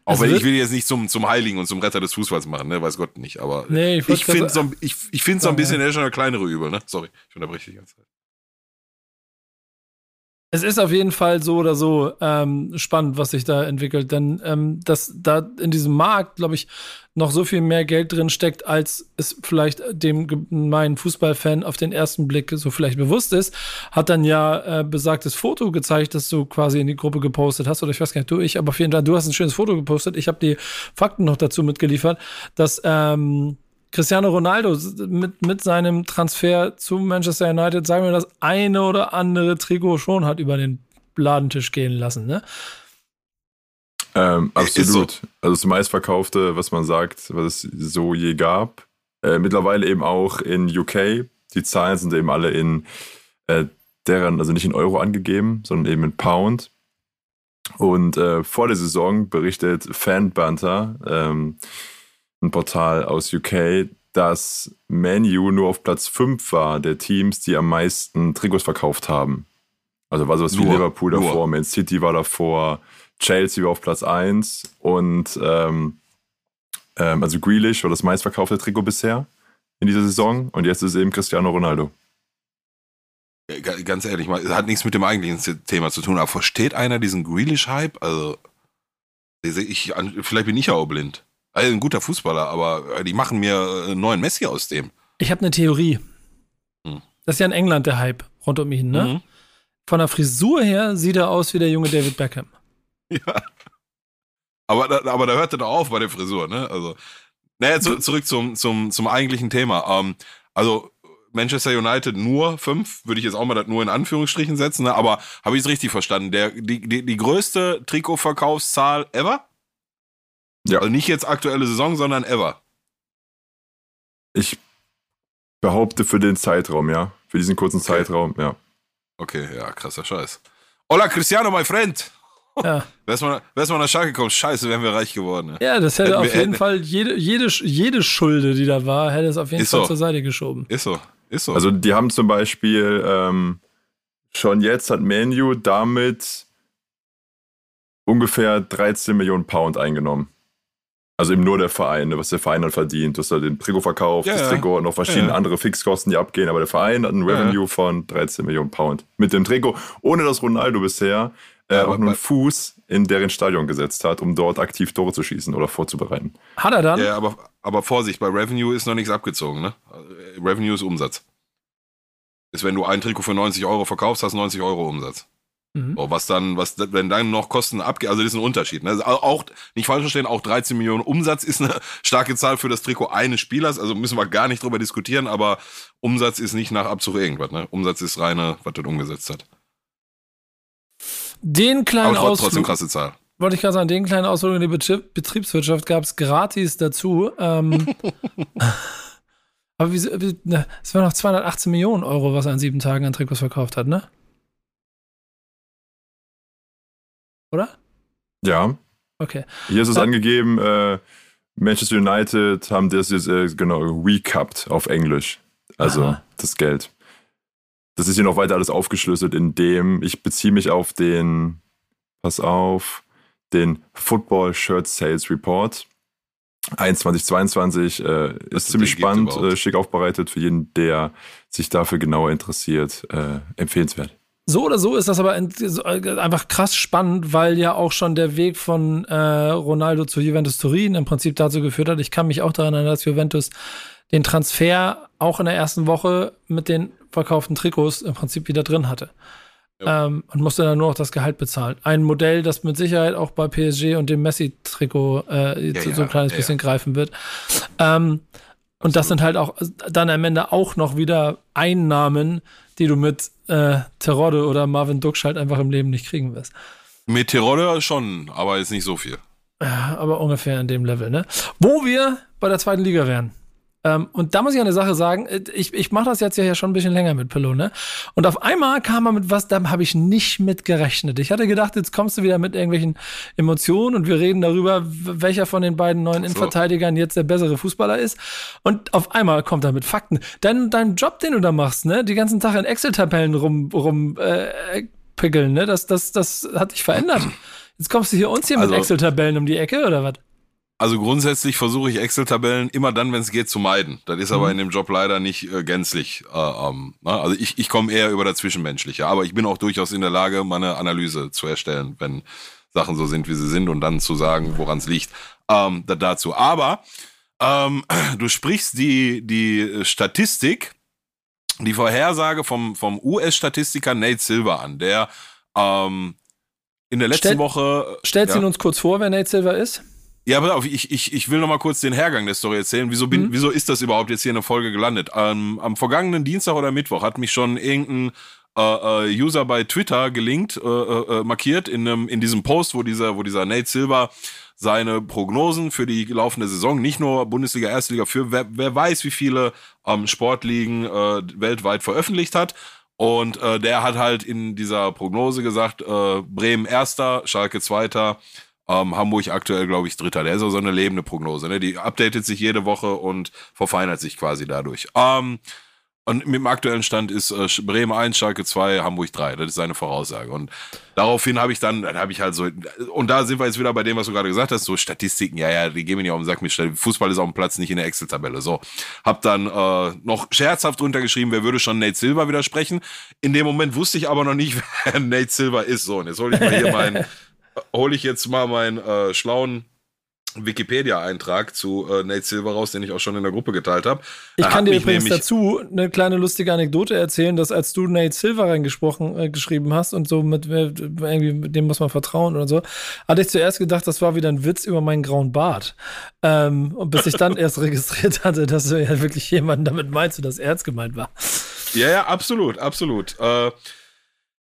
Auch wenn ich will jetzt nicht zum, zum Heiligen und zum Retter des Fußballs machen, ne? Weiß Gott nicht. Aber nee, ich, ich finde so, ich, ich find so ein bisschen, ja. schon eine kleinere Übel, ne? Sorry, ich unterbreche die ganze Zeit. Es ist auf jeden Fall so oder so ähm, spannend, was sich da entwickelt, denn ähm, dass da in diesem Markt, glaube ich, noch so viel mehr Geld drin steckt, als es vielleicht dem gemeinen Fußballfan auf den ersten Blick so vielleicht bewusst ist, hat dann ja äh, besagtes Foto gezeigt, das du quasi in die Gruppe gepostet hast, oder ich weiß gar nicht, du, ich, aber auf jeden Fall, du hast ein schönes Foto gepostet, ich habe die Fakten noch dazu mitgeliefert, dass ähm, Cristiano Ronaldo mit, mit seinem Transfer zu Manchester United, sagen wir, das eine oder andere Trikot schon hat über den Ladentisch gehen lassen, ne? Ähm, absolut. so. Also das meistverkaufte, was man sagt, was es so je gab. Äh, mittlerweile eben auch in UK. Die Zahlen sind eben alle in äh, deren, also nicht in Euro angegeben, sondern eben in Pound. Und äh, vor der Saison berichtet Fanbanter, ähm, ein Portal aus UK, dass Manu nur auf Platz 5 war der Teams, die am meisten Trikots verkauft haben. Also war sowas wie Nur, Liverpool davor, nur. Man City war davor, Chelsea war auf Platz 1 und ähm, ähm, also Grealish war das meistverkaufte Trikot bisher in dieser Saison und jetzt ist es eben Cristiano Ronaldo. Ga- Ganz ehrlich, mal, es hat nichts mit dem eigentlichen Thema zu tun, aber versteht einer diesen Grealish-Hype? Also, ich, vielleicht bin ich ja auch blind. Also ein guter Fußballer, aber äh, die machen mir äh, einen neuen Messi aus dem. Ich habe eine Theorie. Hm. Das ist ja in England der Hype rund um ihn, ne? Mhm. Von der Frisur her sieht er aus wie der junge David Beckham. <laughs> Ja. Aber, da- aber da hört er doch auf bei der Frisur, ne? Also, naja, zu, zurück zum, zum, zum eigentlichen Thema. Ähm, also, Manchester United nur fünf, würde ich jetzt auch mal das nur in Anführungsstrichen setzen, ne? aber habe ich es richtig verstanden? Der, die, die, die größte Trikotverkaufszahl ever? Ja. Also nicht jetzt aktuelle Saison, sondern ever. Ich behaupte für den Zeitraum, ja. Für diesen kurzen Okay. Zeitraum, ja. Okay, ja, krasser Scheiß. Hola Cristiano, my friend! Ja. <laughs> Wär's mal, wär's mal nach Schalke gekommen, scheiße, wären wir reich geworden. Ne? ja, das hätte Hätten auf wir- jeden hätten- Fall jede, jede, jede Schulde, die da war, hätte es auf jeden Ist Fall so. zur Seite geschoben. Ist so, ist so. Also die haben zum Beispiel ähm, schon jetzt hat Manu damit ungefähr 13 Millionen Pound eingenommen. Also eben nur der Verein, ne, was der Verein dann verdient. Du hast halt den Trikot verkauft, Ja, das ja. Trikot und noch verschiedene Ja, ja. andere Fixkosten, die abgehen, aber der Verein hat ein Ja, Revenue von 13 Millionen Pound. Mit dem Trikot, ohne dass Ronaldo bisher äh, Ja, auch nur einen Fuß in deren Stadion gesetzt hat, um dort aktiv Tore zu schießen oder vorzubereiten. Hat er dann? Ja, aber, aber Vorsicht, bei Revenue ist noch nichts abgezogen, ne? Revenue ist Umsatz. Ist, wenn du ein Trikot für 90 Euro verkaufst, hast du 90 Euro Umsatz. Mhm. So, was dann, was, wenn dann noch Kosten abgehen, also das ist ein Unterschied. Ne? Also auch, nicht falsch verstehen, auch 13 Millionen Umsatz ist eine <laughs> starke Zahl für das Trikot eines Spielers, also müssen wir gar nicht drüber diskutieren, aber Umsatz ist nicht nach Abzug irgendwas, ne? Umsatz ist reine, was das umgesetzt hat. Den kleinen Aber trotz- trotzdem Ausflug, krasse Zahl. wollte ich gerade sagen, den kleinen Ausflug in die Betrieb, Betriebswirtschaft gab es gratis dazu. Ähm, <laughs> aber wie, wie ne, es waren noch 218 Millionen Euro, was er an sieben Tagen an Trikots verkauft hat, ne? Oder? Ja, Okay. Hier ist es Ja. angegeben, äh, Manchester United haben das jetzt äh, genau recapped auf Englisch. Also Aha. das Geld. Das ist hier noch weiter alles aufgeschlüsselt, indem ich beziehe mich auf den, pass auf, den Football Shirt Sales Report. 2122 äh, Was ist ziemlich spannend, äh, schick aufbereitet für jeden, der sich dafür genauer interessiert. Äh, empfehlenswert. So oder so ist das aber äh, einfach krass spannend, weil ja auch schon der Weg von äh, Ronaldo zu Juventus Turin im Prinzip dazu geführt hat. Ich kann mich auch daran erinnern, dass Juventus den Transfer auch in der ersten Woche mit den verkauften Trikots im Prinzip wieder drin hatte. Ja. Ähm, und musste dann nur noch das Gehalt bezahlen. Ein Modell, das mit Sicherheit auch bei PSG und dem Messi-Trikot äh, ja, so ein kleines ja, bisschen greifen wird. Ähm, und das sind halt auch dann am Ende auch noch wieder Einnahmen, die du mit äh, Terodde oder Marvin Duksch halt einfach im Leben nicht kriegen wirst. Mit Tirol schon, aber ist nicht so viel. Ja, aber ungefähr in dem Level, ne? Wo wir bei der zweiten Liga wären. Ähm, und da muss ich eine Sache sagen, äh, ich, ich mache das jetzt ja schon ein bisschen länger mit Pillow, ne? Und auf einmal kam er mit was, da habe ich nicht mit gerechnet. Ich hatte gedacht, jetzt kommst du wieder mit irgendwelchen Emotionen und wir reden darüber, welcher von den beiden neuen so. Innenverteidigern jetzt der bessere Fußballer ist. Und auf einmal kommt er mit Fakten. Dein, dein Job, den du da machst, ne? Die ganzen Tag in Excel-Tabellen rum, rum äh, pickeln, ne? Das, das, das hat dich verändert. <clears throat> Jetzt kommst du hier uns hier Also- mit Excel-Tabellen um die Ecke, oder was? Also grundsätzlich versuche ich Excel-Tabellen immer dann, wenn es geht, zu meiden. Das ist aber in dem Job leider nicht äh, gänzlich. Äh, ähm, ne? Also ich, ich komme eher über das Zwischenmenschliche. Aber ich bin auch durchaus in der Lage, meine Analyse zu erstellen, wenn Sachen so sind, wie sie sind und dann zu sagen, woran es liegt. Ähm, da, dazu. Aber ähm, <clears throat> du sprichst die, die Statistik, die Vorhersage vom, vom US-Statistiker Nate Silver an, der ähm, in der letzten Stell- Woche. Stellst ja. ihn uns kurz vor, wer Nate Silver ist? Ja, pass auf, ich, ich, ich will noch mal kurz den Hergang der Story erzählen. Wieso, bin, Mhm. wieso ist das überhaupt jetzt hier in der Folge gelandet? Ähm, am vergangenen Dienstag oder Mittwoch hat mich schon irgendein äh, äh, User bei Twitter gelinkt, äh, äh, äh, markiert in, einem, in diesem Post, wo dieser, wo dieser Nate Silver seine Prognosen für die laufende Saison, nicht nur Bundesliga, Erstliga, für wer, wer weiß, wie viele ähm, Sportligen äh, weltweit veröffentlicht hat. Und äh, der hat halt in dieser Prognose gesagt, äh, Bremen erster, Schalke zweiter, ähm, Hamburg aktuell, glaube ich, dritter. Der ist auch so eine lebende Prognose. Ne? Die updatet sich jede Woche und verfeinert sich quasi dadurch. Ähm, und mit dem aktuellen Stand ist äh, Bremen 1, Schalke 2, Hamburg 3. Das ist seine Voraussage. Und daraufhin habe ich dann, dann habe ich halt so, und da sind wir jetzt wieder bei dem, was du gerade gesagt hast, so Statistiken, ja, ja, die gehen mir nicht auf den Sack mit Fußball ist auf dem Platz, nicht in der Excel-Tabelle. So. Hab dann äh, noch scherzhaft drunter geschrieben, wer würde schon Nate Silver widersprechen. In dem Moment wusste ich aber noch nicht, <laughs> wer Nate Silver ist. So, und jetzt hole ich mal hier meinen, <laughs> hole ich jetzt mal meinen äh, schlauen Wikipedia-Eintrag zu äh, Nate Silver raus, den ich auch schon in der Gruppe geteilt habe. Ich kann dir übrigens dazu eine kleine lustige Anekdote erzählen, dass als du Nate Silver reingesprochen äh, geschrieben hast und so mit äh, irgendwie mit dem muss man vertrauen oder so, hatte ich zuerst gedacht, das war wieder ein Witz über meinen grauen Bart. Ähm, und bis ich dann <laughs> erst registriert hatte, dass du ja wirklich jemanden damit meinst, dass ernst gemeint war. Ja, ja, absolut, absolut. Äh,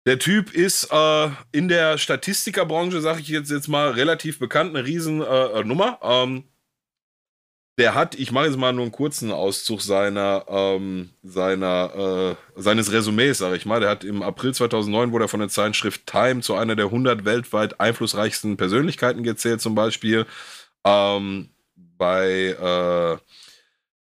der Typ ist äh, in der Statistikerbranche, sage ich jetzt, jetzt mal, relativ bekannt, eine Riesennummer. Äh, ähm, der hat, ich mache jetzt mal nur einen kurzen Auszug seiner, ähm, seiner, äh, seines Resümees, sage ich mal. Der hat im April 2009 wurde er von der Zeitschrift Time zu einer der 100 weltweit einflussreichsten Persönlichkeiten gezählt, zum Beispiel. Ähm, bei äh,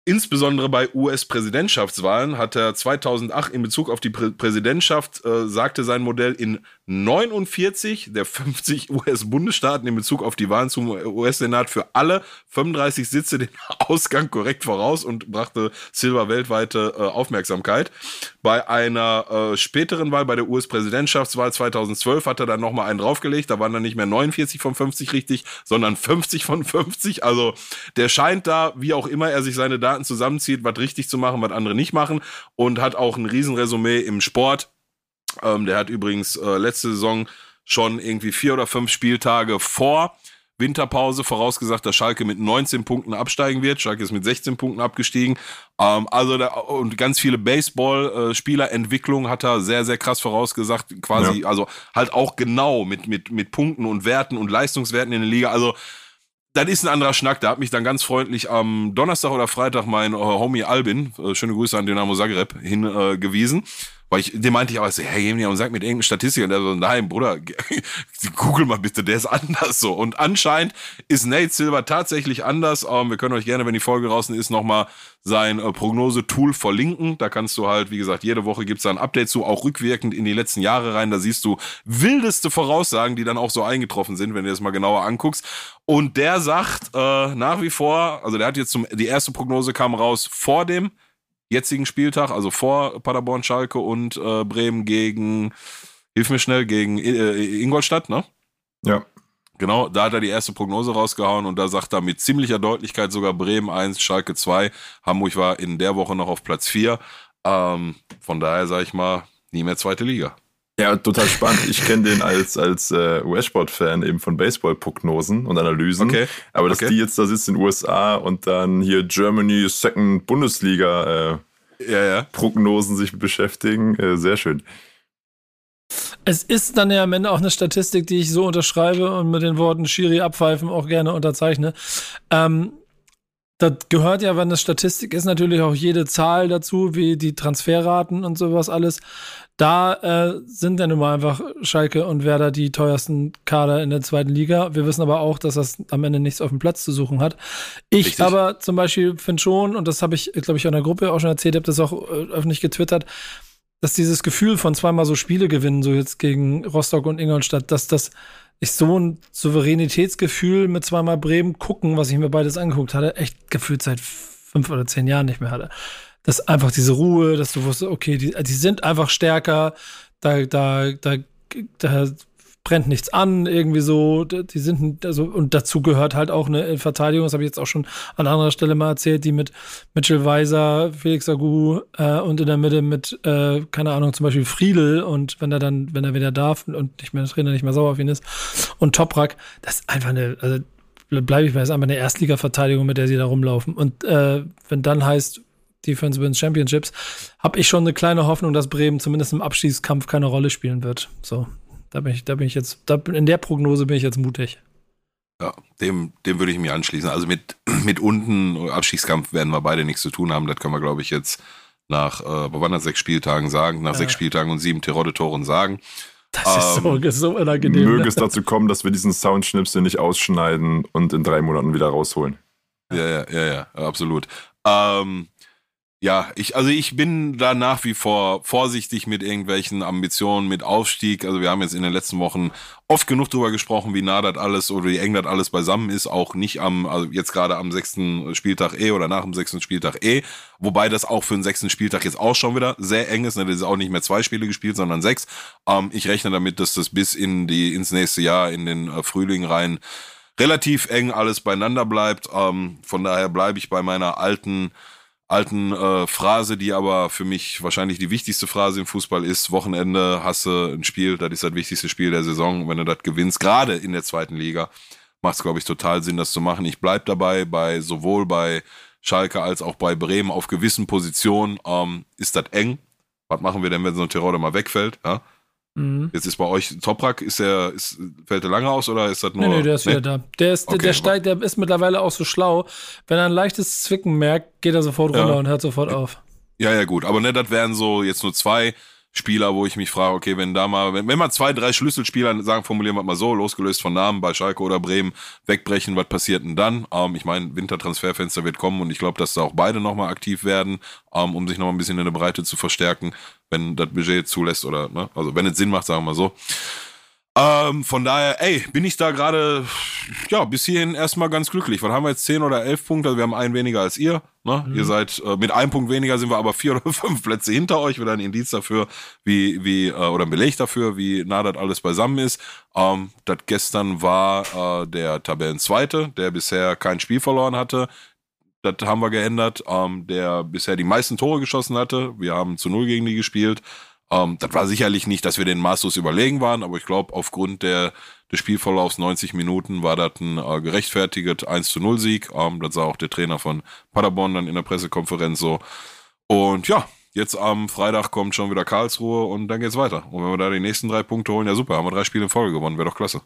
Insbesondere bei US-Präsidentschaftswahlen hat er 2008 in Bezug auf die Prä Präsidentschaft, äh, sagte sein Modell, in 49 der 50 US-Bundesstaaten in Bezug auf die Wahlen zum US-Senat für alle 35 Sitze den <laughs> Ausgang korrekt voraus und brachte Silver weltweite äh, Aufmerksamkeit. Bei einer äh, späteren Wahl, bei der US-Präsidentschaftswahl 2012, hat er dann nochmal einen draufgelegt. Da waren dann nicht mehr 49 von 50 richtig, sondern 50 von 50. Also der scheint da, wie auch immer er sich seine Daten zusammenzieht, was richtig zu machen, was andere nicht machen und hat auch ein Riesenresümee im Sport ähm, der hat übrigens äh, letzte Saison schon irgendwie vier oder fünf Spieltage vor Winterpause vorausgesagt, dass Schalke mit 19 Punkten absteigen wird. Schalke ist mit 16 Punkten abgestiegen. Ähm, also da, und ganz viele Baseball-Spielerentwicklungen äh, hat er sehr, sehr krass vorausgesagt. Quasi, ja. also halt auch genau mit, mit, mit Punkten und Werten und Leistungswerten in der Liga. Also das ist ein anderer Schnack. Da hat mich dann ganz freundlich am Donnerstag oder Freitag mein äh, Homie Albin, äh, schöne Grüße an Dynamo Zagreb, hingewiesen. Äh, weil ich, dem meinte ich auch so, hey, geh mir und sag mir irgendeine Statistik. Und der so, nein, Bruder, <laughs> google mal bitte, der ist anders so. Und anscheinend ist Nate Silver tatsächlich anders. Ähm, wir können euch gerne, wenn die Folge draußen ist, nochmal sein äh, Prognose-Tool verlinken. Da kannst du halt, wie gesagt, jede Woche gibt's da ein Update zu, auch rückwirkend in die letzten Jahre rein. Da siehst du wildeste Voraussagen, die dann auch so eingetroffen sind, wenn du das mal genauer anguckst. Und der sagt äh, nach wie vor, also der hat jetzt zum, die erste Prognose kam raus vor dem jetzigen Spieltag, also vor Paderborn, Schalke und äh, Bremen gegen, hilf mir schnell, gegen äh, Ingolstadt, ne? Ja. Genau, da hat er die erste Prognose rausgehauen und da sagt er mit ziemlicher Deutlichkeit sogar Bremen 1, Schalke 2. Hamburg war in der Woche noch auf Platz 4. Ähm, von daher sage ich mal, nie mehr zweite Liga. Ja, total spannend. Ich kenne den als, als äh, US-Sport-Fan eben von Baseball-Prognosen und Analysen. Okay. Aber dass okay. die jetzt da sitzt in den USA und dann hier Germany Second Bundesliga äh, ja, ja. Prognosen sich beschäftigen, äh, sehr schön. Es ist dann ja am Ende auch eine Statistik, die ich so unterschreibe und mit den Worten Schiri abpfeifen auch gerne unterzeichne. Ähm, das gehört ja, wenn das Statistik ist, natürlich auch jede Zahl dazu, wie die Transferraten und sowas alles. Da äh, sind dann immer einfach Schalke und Werder die teuersten Kader in der zweiten Liga. Wir wissen aber auch, dass das am Ende nichts auf dem Platz zu suchen hat. Ich Richtig. aber zum Beispiel finde schon, und das habe ich, glaube ich, in der Gruppe auch schon erzählt, habe das auch äh, öffentlich getwittert, dass dieses Gefühl von zweimal so Spiele gewinnen, so jetzt gegen Rostock und Ingolstadt, dass das ich so ein Souveränitätsgefühl mit zweimal Bremen gucken, was ich mir beides angeguckt hatte, echt gefühlt seit fünf oder zehn Jahren nicht mehr hatte. Dass einfach diese Ruhe, dass du wusstest, okay, die, die sind einfach stärker, da, da, da, da brennt nichts an, irgendwie so, die sind, also, und dazu gehört halt auch eine Verteidigung, das habe ich jetzt auch schon an anderer Stelle mal erzählt, die mit Mitchell Weiser, Felix Agu äh, und in der Mitte mit, äh, keine Ahnung, zum Beispiel Friedel und wenn er dann, wenn er wieder darf und nicht mehr, der Trainer nicht mehr sauer auf ihn ist und Toprak, das ist einfach eine, also bleibe ich bei, ist einfach eine Erstliga-Verteidigung, mit der sie da rumlaufen. Und äh, wenn dann heißt, Defense Wins Championships, habe ich schon eine kleine Hoffnung, dass Bremen zumindest im Abstiegskampf keine Rolle spielen wird. So, da bin ich, da bin ich jetzt, da, in der Prognose bin ich jetzt mutig. Ja, dem, dem würde ich mich anschließen. Also mit, <clears throat> mit unten Abstiegskampf werden wir beide nichts zu tun haben. Das können wir, glaube ich, jetzt nach, äh, waren das, sechs Spieltagen sagen, nach ja. sechs Spieltagen und sieben Terodde-Toren sagen. Das ist so, ähm, so unangenehm. Möge ne? es dazu kommen, dass wir diesen Soundschnipsel nicht ausschneiden und in drei Monaten wieder rausholen. Ja, ja, ja, ja, absolut. Ähm, ja, ich, also ich bin da nach wie vor vorsichtig mit irgendwelchen Ambitionen, mit Aufstieg. Also wir haben jetzt in den letzten Wochen oft genug drüber gesprochen, wie nah das alles oder wie eng das alles beisammen ist. Auch nicht am, also jetzt gerade am sechsten Spieltag eh oder nach dem sechsten Spieltag eh. Wobei das auch für den sechsten Spieltag jetzt auch schon wieder sehr eng ist. Ne? Das ist auch nicht mehr zwei Spiele gespielt, sondern sechs. Ähm, ich rechne damit, dass das bis in die, ins nächste Jahr, in den äh, Frühling rein relativ eng alles beieinander bleibt. Ähm, von daher bleibe ich bei meiner alten alten äh, Phrase, die aber für mich wahrscheinlich die wichtigste Phrase im Fußball ist, Wochenende hasse ein Spiel, das ist das wichtigste Spiel der Saison. Wenn du das gewinnst, gerade in der zweiten Liga, macht es, glaube ich, total Sinn, das zu machen. Ich bleib dabei, bei sowohl bei Schalke als auch bei Bremen auf gewissen Positionen ähm, ist das eng. Was machen wir denn, wenn so ein Tirol mal wegfällt? Ja? Mhm. Jetzt ist bei euch Toprak, ist der, ist, fällt der lange aus oder ist das nur. Nee, nee, der ist nee? wieder da. Der ist, okay. der steigt, der ist mittlerweile auch so schlau. Wenn er ein leichtes Zwicken merkt, geht er sofort runter ja. und hört sofort auf. Ja, ja, gut. Aber ne, das wären so jetzt nur zwei Spieler, wo ich mich frage, okay, wenn da mal, wenn, wenn mal zwei, drei Schlüsselspieler, sagen, formulieren wir mal so, losgelöst von Namen bei Schalke oder Bremen, wegbrechen, was passiert denn dann? Ähm, ich meine, Wintertransferfenster wird kommen und ich glaube, dass da auch beide nochmal aktiv werden, ähm, um sich nochmal ein bisschen in der Breite zu verstärken, wenn das Budget zulässt oder, ne, also wenn es Sinn macht, sagen wir mal so. Ähm, von daher, ey, bin ich da gerade, ja, bis hierhin erstmal ganz glücklich. Was haben wir jetzt? Zehn oder elf Punkte? Also wir haben einen weniger als ihr. Ne? Mhm. Ihr seid, äh, mit einem Punkt weniger sind wir aber vier <laughs> oder fünf Plätze hinter euch. Wieder ein Indiz dafür, wie, wie, äh, oder ein Beleg dafür, wie nah das alles beisammen ist. Ähm, das gestern war äh, der Tabellenzweite, der bisher kein Spiel verloren hatte. Das haben wir geändert. Ähm, der bisher die meisten Tore geschossen hatte. Wir haben zu null gegen die gespielt. Ähm, das war sicherlich nicht, dass wir den maßlos überlegen waren, aber ich glaube, aufgrund der, des Spielverlaufs 90 Minuten war das ein äh, gerechtfertigt 1 zu 0 Sieg. Ähm, das sah auch der Trainer von Paderborn dann in der Pressekonferenz so. Und ja, jetzt am Freitag kommt schon wieder Karlsruhe und dann geht's weiter. Und wenn wir da die nächsten drei Punkte holen, ja super, haben wir drei Spiele in Folge gewonnen, wäre doch klasse.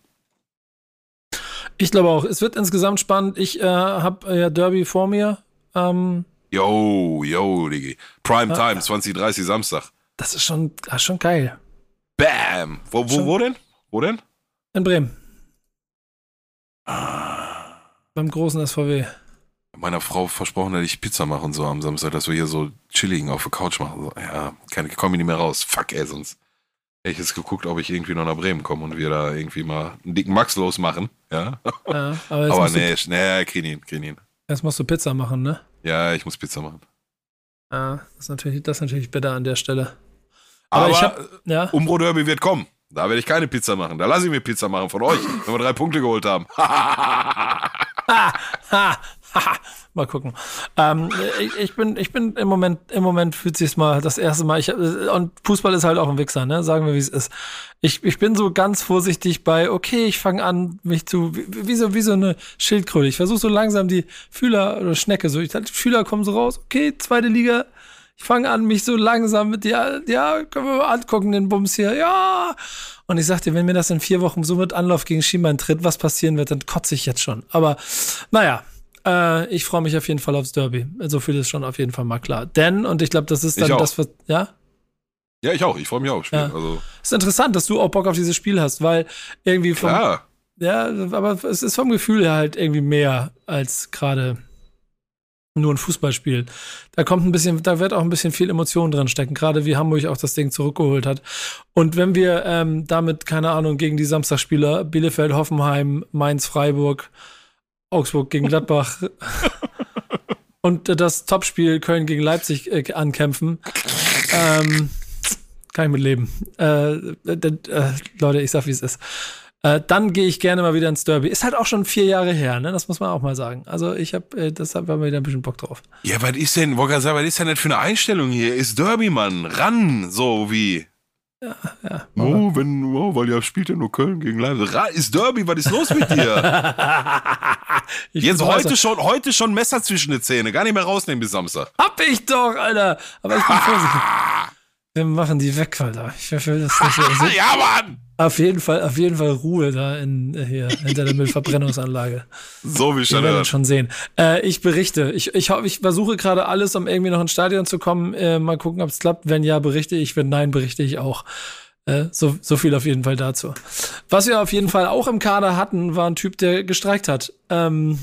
Ich glaube auch, es wird insgesamt spannend. Ich äh, habe äh, ja Derby vor mir. Ähm, yo, yo, Digi. Prime Time, 2030 Samstag. Das ist schon, das ist schon geil. Bam! Wo, wo, wo denn? Wo denn? In Bremen. Ah. Beim großen SVW. Meiner Frau versprochen, dass ich Pizza mache und so am Samstag, dass wir hier so chilligen auf der Couch machen. So, ja, kann, komme ich nicht mehr raus. Fuck, ey, sonst hätte ich jetzt geguckt, ob ich irgendwie noch nach Bremen komme und wir da irgendwie mal einen dicken Max losmachen. Ja, ja aber, aber nee, nee, krieg ihn. Jetzt musst du Pizza machen, ne? Ja, ich muss Pizza machen. Ja, das ist natürlich, das ist natürlich bitter an der Stelle. Aber, Aber ich hab, ja. Umbro Derby wird kommen. Da werde ich keine Pizza machen. Da lasse ich mir Pizza machen von euch, <laughs> wenn wir drei Punkte geholt haben. <laughs> <laughs> mal gucken. Ähm, ich, ich, bin, ich bin im Moment, im Moment fühlt sich's mal das erste Mal. Ich, und Fußball ist halt auch ein Wichser, ne? Sagen wir, wie es ist. Ich, ich bin so ganz vorsichtig bei, okay, ich fange an, mich zu, wie, wie, so, wie so eine Schildkröte. Ich versuche so langsam die Fühler oder Schnecke, so, ich, die Fühler kommen so raus, okay, zweite Liga, ich fange an, mich so langsam mit dir, ja, können wir mal angucken, den Bums hier, ja. Und ich sagte, wenn mir das in vier Wochen so mit Anlauf gegen Schienbein tritt, was passieren wird, dann kotze ich jetzt schon. Aber naja, äh, ich freue mich auf jeden Fall aufs Derby. So viel ist schon auf jeden Fall mal klar. Denn, und ich glaube, das ist dann das, was, ja? Ja, ich auch. Ich freue mich auch aufs Spiel. Ja. Also. Ist interessant, dass du auch Bock auf dieses Spiel hast, weil irgendwie vom. Klar. Ja, aber es ist vom Gefühl her halt irgendwie mehr als gerade nur ein Fußballspiel. Da kommt ein bisschen, da wird auch ein bisschen viel Emotion drin stecken, gerade wie Hamburg auch das Ding zurückgeholt hat. Und wenn wir ähm, damit, keine Ahnung, gegen die Samstagspieler Bielefeld, Hoffenheim, Mainz, Freiburg, Augsburg gegen Gladbach <laughs> und das Topspiel Köln gegen Leipzig äh, ankämpfen, ähm, kann ich mit leben. Äh, äh, Leute, ich sag, wie es ist. Äh, dann gehe ich gerne mal wieder ins Derby. Ist halt auch schon vier Jahre her, ne? Das muss man auch mal sagen. Also ich habe, äh, deshalb haben wir wieder ein bisschen Bock drauf. Ja, was ist denn, Wolfgang, was ist denn das für eine Einstellung hier? Ist Derby, Mann. Ran, so wie. Ja, ja. Oh, wenn, oh, weil ja spielt ja nur Köln gegen Leipzig. Ra- Ist Derby, was ist los mit dir? <laughs> Jetzt heute raus. schon, heute schon Messer zwischen die Zähne. Gar nicht mehr rausnehmen bis Samstag. Hab ich doch, Alter. Aber ich bin vorsichtig. <laughs> Wir machen die weg, Alter. Ich will das nicht. <laughs> Ja, Mann! Auf jeden Fall, auf jeden Fall Ruhe da in, äh, hier, hinter der Müllverbrennungsanlage. <laughs> So wie Wir schon werden hört. schon sehen. Äh, ich berichte. Ich, ich, ich versuche gerade alles, um irgendwie noch ins Stadion zu kommen. Äh, mal gucken, ob es klappt. Wenn ja, berichte ich. Wenn nein, berichte ich auch. Äh, so, so viel auf jeden Fall dazu. Was wir auf jeden Fall auch im Kader hatten, war ein Typ, der gestreikt hat. Ähm,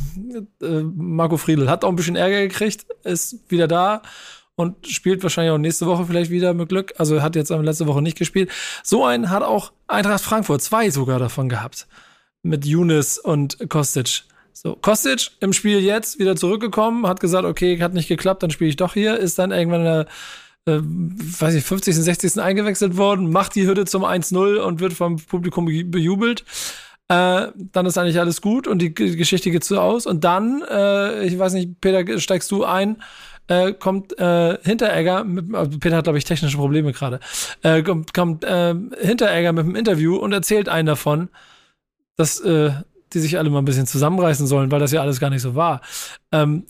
äh, Marco Friedl hat auch ein bisschen Ärger gekriegt, ist wieder da und spielt wahrscheinlich auch nächste Woche vielleicht wieder mit Glück. Also hat jetzt letzte Woche nicht gespielt. So einen hat auch Eintracht Frankfurt, zwei sogar davon gehabt. Mit Younes und Kostic. So, Kostic im Spiel jetzt wieder zurückgekommen, hat gesagt, okay, hat nicht geklappt, dann spiele ich doch hier, ist dann irgendwann in der äh, weiß ich, 50., 60. eingewechselt worden, macht die Hürde zum 1-0 und wird vom Publikum be- bejubelt. Äh, dann ist eigentlich alles gut und die Geschichte geht so aus. Und dann, äh, ich weiß nicht, Peter, steigst du ein, äh, kommt äh, Hinteregger, mit, also Peter hat, glaube ich, technische Probleme gerade, äh, kommt, kommt äh, Hinteregger mit dem Interview und erzählt einen davon, dass äh, die sich alle mal ein bisschen zusammenreißen sollen, weil das ja alles gar nicht so war. Ähm,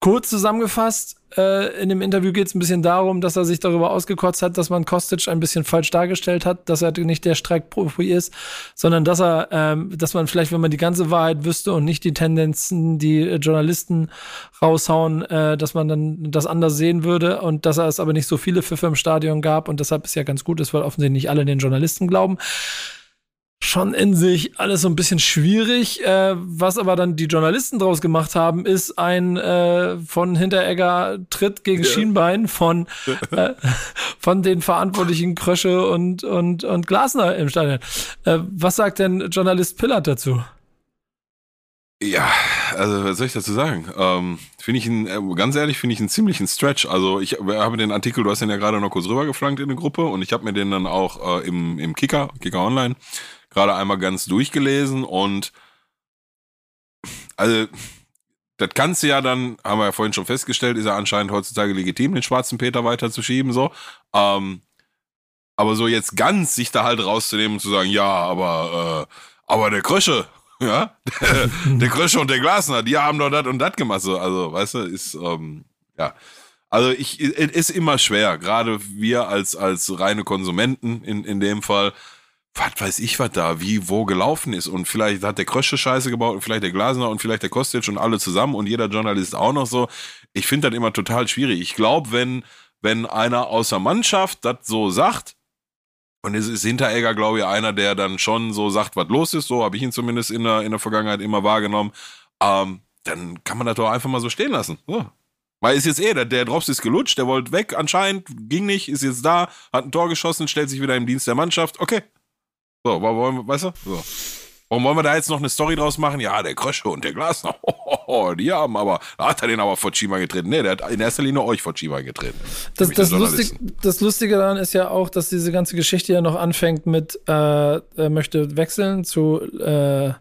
kurz zusammengefasst, äh, in dem Interview geht es ein bisschen darum, dass er sich darüber ausgekotzt hat, dass man Kostic ein bisschen falsch dargestellt hat, dass er nicht der Streikprofi ist, sondern dass er, ähm, dass man vielleicht, wenn man die ganze Wahrheit wüsste und nicht die Tendenzen, die äh, Journalisten raushauen, äh, dass man dann das anders sehen würde und dass er es aber nicht so viele Pfiffe im Stadion gab und deshalb ist ja ganz gut ist, weil offensichtlich nicht alle den Journalisten glauben schon in sich alles so ein bisschen schwierig. Äh, was aber dann die Journalisten draus gemacht haben, ist ein äh, von Hinteregger Tritt gegen Schienbein von, <laughs> äh, von den verantwortlichen Krösche und, und, und Glasner im Stadion. Äh, was sagt denn Journalist Pillard dazu? Ja, also was soll ich dazu sagen? Ähm, finde ich einen, äh, ganz ehrlich, finde ich einen ziemlichen Stretch. Also ich habe den Artikel, du hast den ja gerade noch kurz rübergeflankt in eine Gruppe und ich habe mir den dann auch äh, im, im Kicker, Kicker Online, gerade einmal ganz durchgelesen und also das kannst du ja dann, haben wir ja vorhin schon festgestellt, ist ja anscheinend heutzutage legitim, den schwarzen Peter weiterzuschieben, so. Ähm, aber so jetzt ganz sich da halt rauszunehmen und zu sagen, ja, aber, äh, aber der Krösche, <laughs> ja, der, <laughs> der Krösche und der Glasner, die haben doch das und das gemacht, so. Also, weißt du, ist, ähm, ja. Also ich, es ist immer schwer, gerade wir als, als reine Konsumenten in, in dem Fall, was weiß ich, was da, wie, wo gelaufen ist. Und vielleicht hat der Krösche Scheiße gebaut und vielleicht der Glasner und vielleicht der Kostic und alle zusammen und jeder Journalist auch noch so. Ich finde das immer total schwierig. Ich glaube, wenn, wenn einer aus der Mannschaft das so sagt, und es ist Hinteregger, glaube ich, einer, der dann schon so sagt, was los ist, so habe ich ihn zumindest in der, in der Vergangenheit immer wahrgenommen, ähm, dann kann man das doch einfach mal so stehen lassen. So. Weil ist jetzt eh, der, der Drops ist gelutscht, der wollte weg anscheinend, ging nicht, ist jetzt da, hat ein Tor geschossen, stellt sich wieder im Dienst der Mannschaft, okay. So, wollen wir, weißt du? So. Warum wollen wir da jetzt noch eine Story draus machen? Ja, der Krösche und der Glasner, <laughs> die haben aber, da hat er den aber vor Schieber getreten. Nee, der hat in erster Linie euch vor Schieber getreten. Das, das, Lustig, das Lustige daran ist ja auch, dass diese ganze Geschichte ja noch anfängt mit, äh, er möchte wechseln zu äh,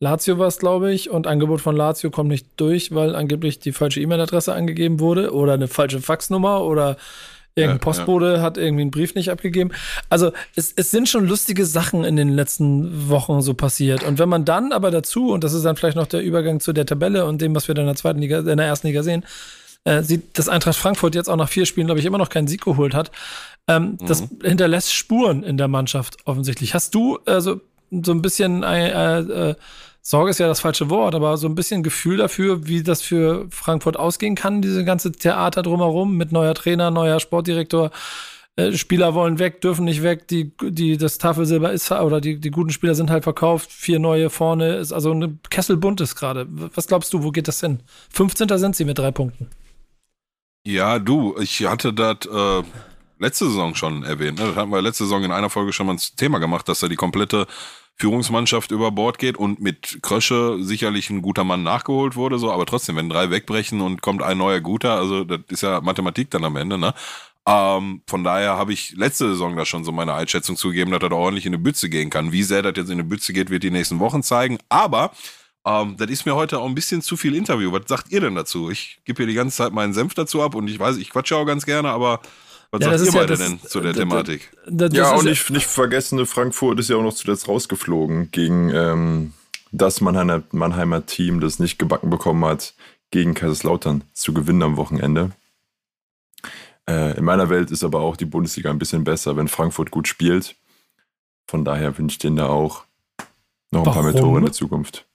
Lazio was, glaube ich, und Angebot von Lazio kommt nicht durch, weil angeblich die falsche E-Mail-Adresse angegeben wurde oder eine falsche Faxnummer oder irgendein Postbote hat irgendwie einen Brief nicht abgegeben. Also es, es sind schon lustige Sachen in den letzten Wochen so passiert. Und wenn man dann aber dazu, und das ist dann vielleicht noch der Übergang zu der Tabelle und dem, was wir dann in der zweiten Liga, in der ersten Liga sehen, äh, sieht, dass Eintracht Frankfurt jetzt auch nach vier Spielen, glaube ich, immer noch keinen Sieg geholt hat. Ähm, Das hinterlässt Spuren in der Mannschaft offensichtlich. Hast du also so ein bisschen äh, äh, Sorge ist ja das falsche Wort, aber so ein bisschen Gefühl dafür, wie das für Frankfurt ausgehen kann, diese ganze Theater drumherum mit neuer Trainer, neuer Sportdirektor. Äh, Spieler wollen weg, dürfen nicht weg, die, die, das Tafelsilber ist, oder die, die guten Spieler sind halt verkauft, vier neue vorne, ist also eine Kessel bunt ist gerade. Was glaubst du, wo geht das hin? 15. sind sie mit drei Punkten. Ja, du, ich hatte das äh, letzte Saison schon erwähnt. Ne? Das hatten wir letzte Saison in einer Folge schon mal ein Thema gemacht, dass da die komplette Führungsmannschaft über Bord geht und mit Krösche sicherlich ein guter Mann nachgeholt wurde, so, aber trotzdem, wenn drei wegbrechen und kommt ein neuer guter, also das ist ja Mathematik dann am Ende, ne? Ähm, von daher habe ich letzte Saison da schon so meine Einschätzung zugegeben, dass das ordentlich in eine Bütze gehen kann. Wie sehr das jetzt in eine Bütze geht, wird die nächsten Wochen zeigen. Aber ähm, das ist mir heute auch ein bisschen zu viel Interview. Was sagt ihr denn dazu? Ich gebe hier die ganze Zeit meinen Senf dazu ab und ich weiß, ich quatsche auch ganz gerne, aber Was Ja, sagt das ihr ja beide das- denn zu der das- Thematik? Das, Ja, ist nicht, nicht vergessen, Frankfurt ist ja auch noch zuletzt rausgeflogen gegen ähm, das Mannheimer, Mannheimer Team, das nicht gebacken bekommen hat, gegen Kaiserslautern zu gewinnen am Wochenende. Äh, in meiner Welt ist aber auch die Bundesliga ein bisschen besser, wenn Frankfurt gut spielt. Von daher wünsche ich denen da auch noch ein paar mehr Warum? Tore in der Zukunft.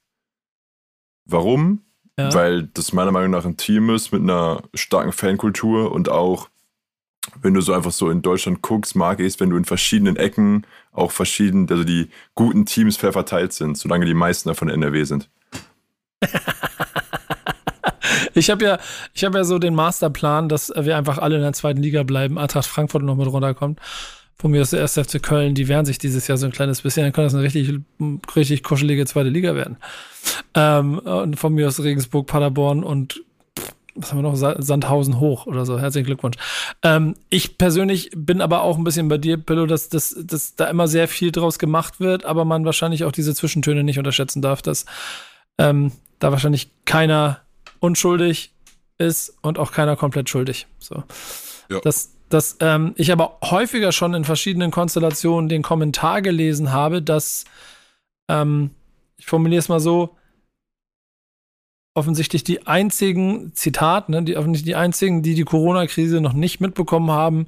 Warum? Ja. Weil das meiner Meinung nach ein Team ist mit einer starken Fankultur und auch, wenn du so einfach so in Deutschland guckst, mag ich es, wenn du in verschiedenen Ecken auch verschieden, also die guten Teams fair verteilt sind, solange die meisten davon NRW sind. <laughs> Ich habe ja, ich habe ja so den Masterplan, dass wir einfach alle in der zweiten Liga bleiben, Eintracht Frankfurt noch mit runterkommt. Von mir aus der 1. FC Köln, die wehren sich dieses Jahr so ein kleines bisschen, dann kann das eine richtig, richtig kuschelige zweite Liga werden. Ähm, und von mir aus Regensburg, Paderborn und was haben wir noch? Sa- Sandhausen hoch oder so. Herzlichen Glückwunsch. Ähm, ich persönlich bin aber auch ein bisschen bei dir, Pillow, dass, dass, dass da immer sehr viel draus gemacht wird, aber man wahrscheinlich auch diese Zwischentöne nicht unterschätzen darf, dass ähm, da wahrscheinlich keiner unschuldig ist und auch keiner komplett schuldig. So. Ja. Das, das, ähm, ich aber häufiger schon in verschiedenen Konstellationen den Kommentar gelesen habe, dass, ähm, ich formuliere es mal so, offensichtlich die einzigen, Zitat, ne, die offensichtlich die einzigen, die die Corona-Krise noch nicht mitbekommen haben,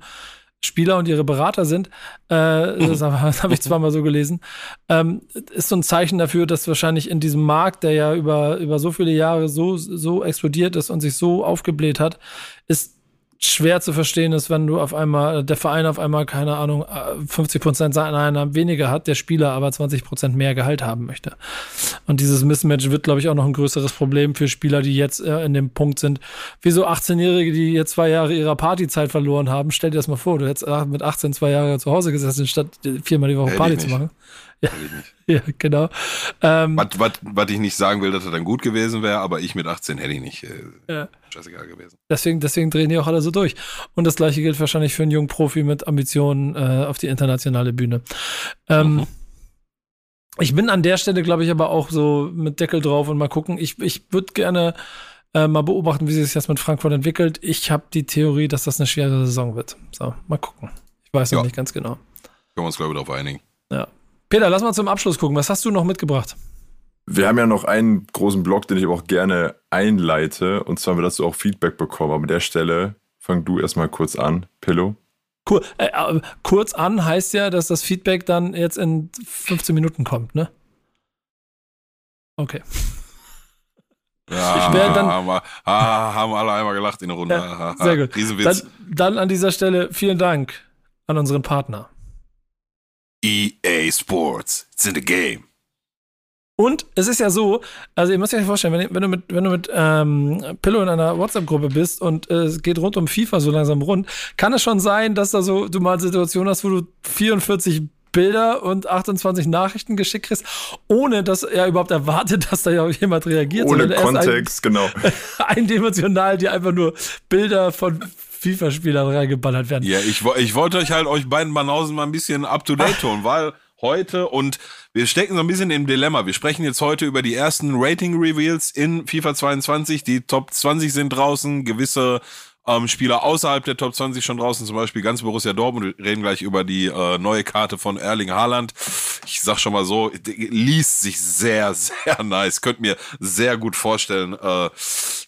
Spieler und ihre Berater sind. Äh, das habe hab ich zweimal so gelesen. Ähm, ist so ein Zeichen dafür, dass wahrscheinlich in diesem Markt, der ja über, über so viele Jahre so, so explodiert ist und sich so aufgebläht hat, ist schwer zu verstehen ist, wenn du auf einmal, der Verein auf einmal, keine Ahnung, 50 Prozent seiner Einnahmen weniger hat, der Spieler aber 20 Prozent mehr Gehalt haben möchte. Und dieses Mismatch wird, glaube ich, auch noch ein größeres Problem für Spieler, die jetzt äh, in dem Punkt sind. Wie so 18-Jährige, die jetzt zwei Jahre ihrer Partyzeit verloren haben. Stell dir das mal vor, du hättest äh, mit 18 zwei Jahre zu Hause gesessen, statt äh, viermal die Woche Party zu machen. Nicht. <laughs> Ja, genau. Ähm, Was, was, was ich nicht sagen will, dass er dann gut gewesen wäre, aber ich mit 18 hätte ich nicht. Äh, Ja. Scheißegal gewesen. Deswegen, deswegen drehen die auch alle so durch. Und das gleiche gilt wahrscheinlich für einen jungen Profi mit Ambitionen äh, auf die internationale Bühne. Ähm, Mhm. Ich bin an der Stelle, glaube ich, aber auch so mit Deckel drauf und mal gucken. Ich, ich würde gerne äh, mal beobachten, wie sich das jetzt mit Frankfurt entwickelt. Ich habe die Theorie, dass das eine schwere Saison wird. So, mal gucken. Ich weiß noch Ja. nicht ganz genau. Können wir uns, glaube ich, darauf einigen. Peter, lass mal zum Abschluss gucken. Was hast du noch mitgebracht? Wir haben ja noch einen großen Blog, den ich aber auch gerne einleite. Und zwar haben wir dazu auch Feedback bekommen. Aber an der Stelle fang du erstmal kurz an, Pillow. Kur äh, äh, kurz an heißt ja, dass das Feedback dann jetzt in 15 Minuten kommt, ne? Okay. Ja, <laughs> Ich dann- haben, wir, ah, haben alle einmal gelacht in der Runde. Ja, sehr gut. Riesenwitz. Dann, dann an dieser Stelle vielen Dank an unseren Partner. EA Sports. It's in the game. Und es ist ja so, also ihr müsst euch vorstellen, wenn, wenn du mit, wenn du mit ähm, Pillow in einer WhatsApp-Gruppe bist und äh, es geht rund um FIFA so langsam rund, kann es schon sein, dass da so du mal Situationen hast, wo du 44 Bilder und 28 Nachrichten geschickt kriegst, ohne dass er überhaupt erwartet, <laughs> dass da ja jemand reagiert. Ohne sondern erst ein- Kontext, genau. <laughs> eindimensional, die einfach nur Bilder von FIFA-Spielern reingeballert werden. Ja, ich, ich wollte euch halt, euch beiden Banausen mal ein bisschen up to date <laughs> tun, weil heute und wir stecken so ein bisschen im Dilemma. Wir sprechen jetzt heute über die ersten Rating-Reveals in FIFA 22. Die Top 20 sind draußen, gewisse ähm, Spieler außerhalb der Top 20 schon draußen, zum Beispiel ganz Borussia Dortmund. Wir reden gleich über die äh, neue Karte von Erling Haaland. Ich sag schon mal so, liest sich sehr, <laughs> sehr nice. Könnt mir sehr gut vorstellen, äh,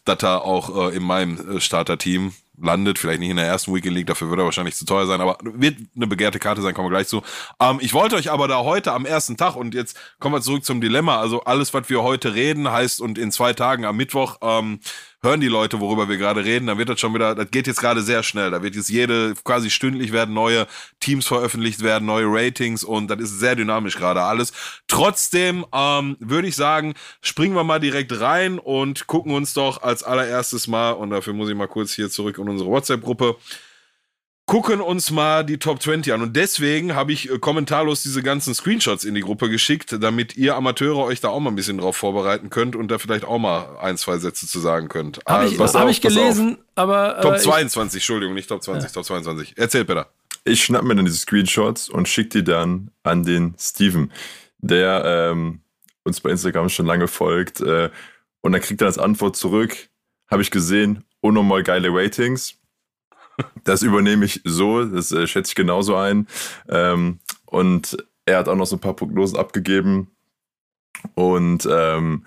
dass er auch äh, in meinem äh, Starter-Team landet. Vielleicht nicht in der ersten Weekend League, dafür wird er wahrscheinlich zu teuer sein, aber wird eine begehrte Karte sein, kommen wir gleich zu. Ähm, ich wollte euch aber da heute am ersten Tag und jetzt kommen wir zurück zum Dilemma. Also alles, was wir heute reden, heißt und in zwei Tagen am Mittwoch ähm, hören die Leute, worüber wir gerade reden, dann wird das schon wieder, das geht jetzt gerade sehr schnell. Da wird jetzt jede, quasi stündlich werden neue Teams veröffentlicht werden, neue Ratings und das ist sehr dynamisch gerade alles. Trotzdem ähm, würde ich sagen, springen wir mal direkt rein und gucken uns doch als allererstes mal, und dafür muss ich mal kurz hier zurück in unsere WhatsApp-Gruppe, gucken uns mal die Top 20 an. Und deswegen habe ich äh, kommentarlos diese ganzen Screenshots in die Gruppe geschickt, damit ihr Amateure euch da auch mal ein bisschen drauf vorbereiten könnt und da vielleicht auch mal ein, zwei Sätze zu sagen könnt. Habe ich, pass hab auf, ich gelesen, aber. Top äh, 22, Entschuldigung, nicht Top 20, Top 22. Erzähl, Peter. Ich schnapp mir dann diese Screenshots und schick die dann an den Steven, der ähm, uns bei Instagram schon lange folgt. Äh, und dann kriegt er als Antwort zurück, habe ich gesehen, unnormal geile Ratings. Das übernehme ich so, das äh, schätze ich genauso ein. Ähm, und er hat auch noch so ein paar Prognosen abgegeben und ähm,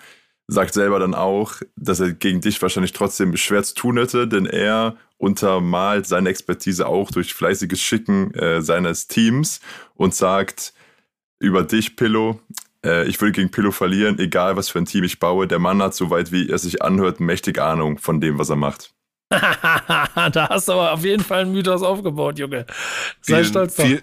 sagt selber dann auch, dass er gegen dich wahrscheinlich trotzdem schwer zu tun hätte, denn er untermalt seine Expertise auch durch fleißiges Schicken äh, seines Teams und sagt über dich, Pillow, äh, ich will gegen Pillow verlieren, egal was für ein Team ich baue. Der Mann hat, soweit wie er sich anhört, mächtig Ahnung von dem, was er macht. <laughs> da hast du aber auf jeden Fall einen Mythos aufgebaut, Junge. Sei vielen, stolz drauf. Viel,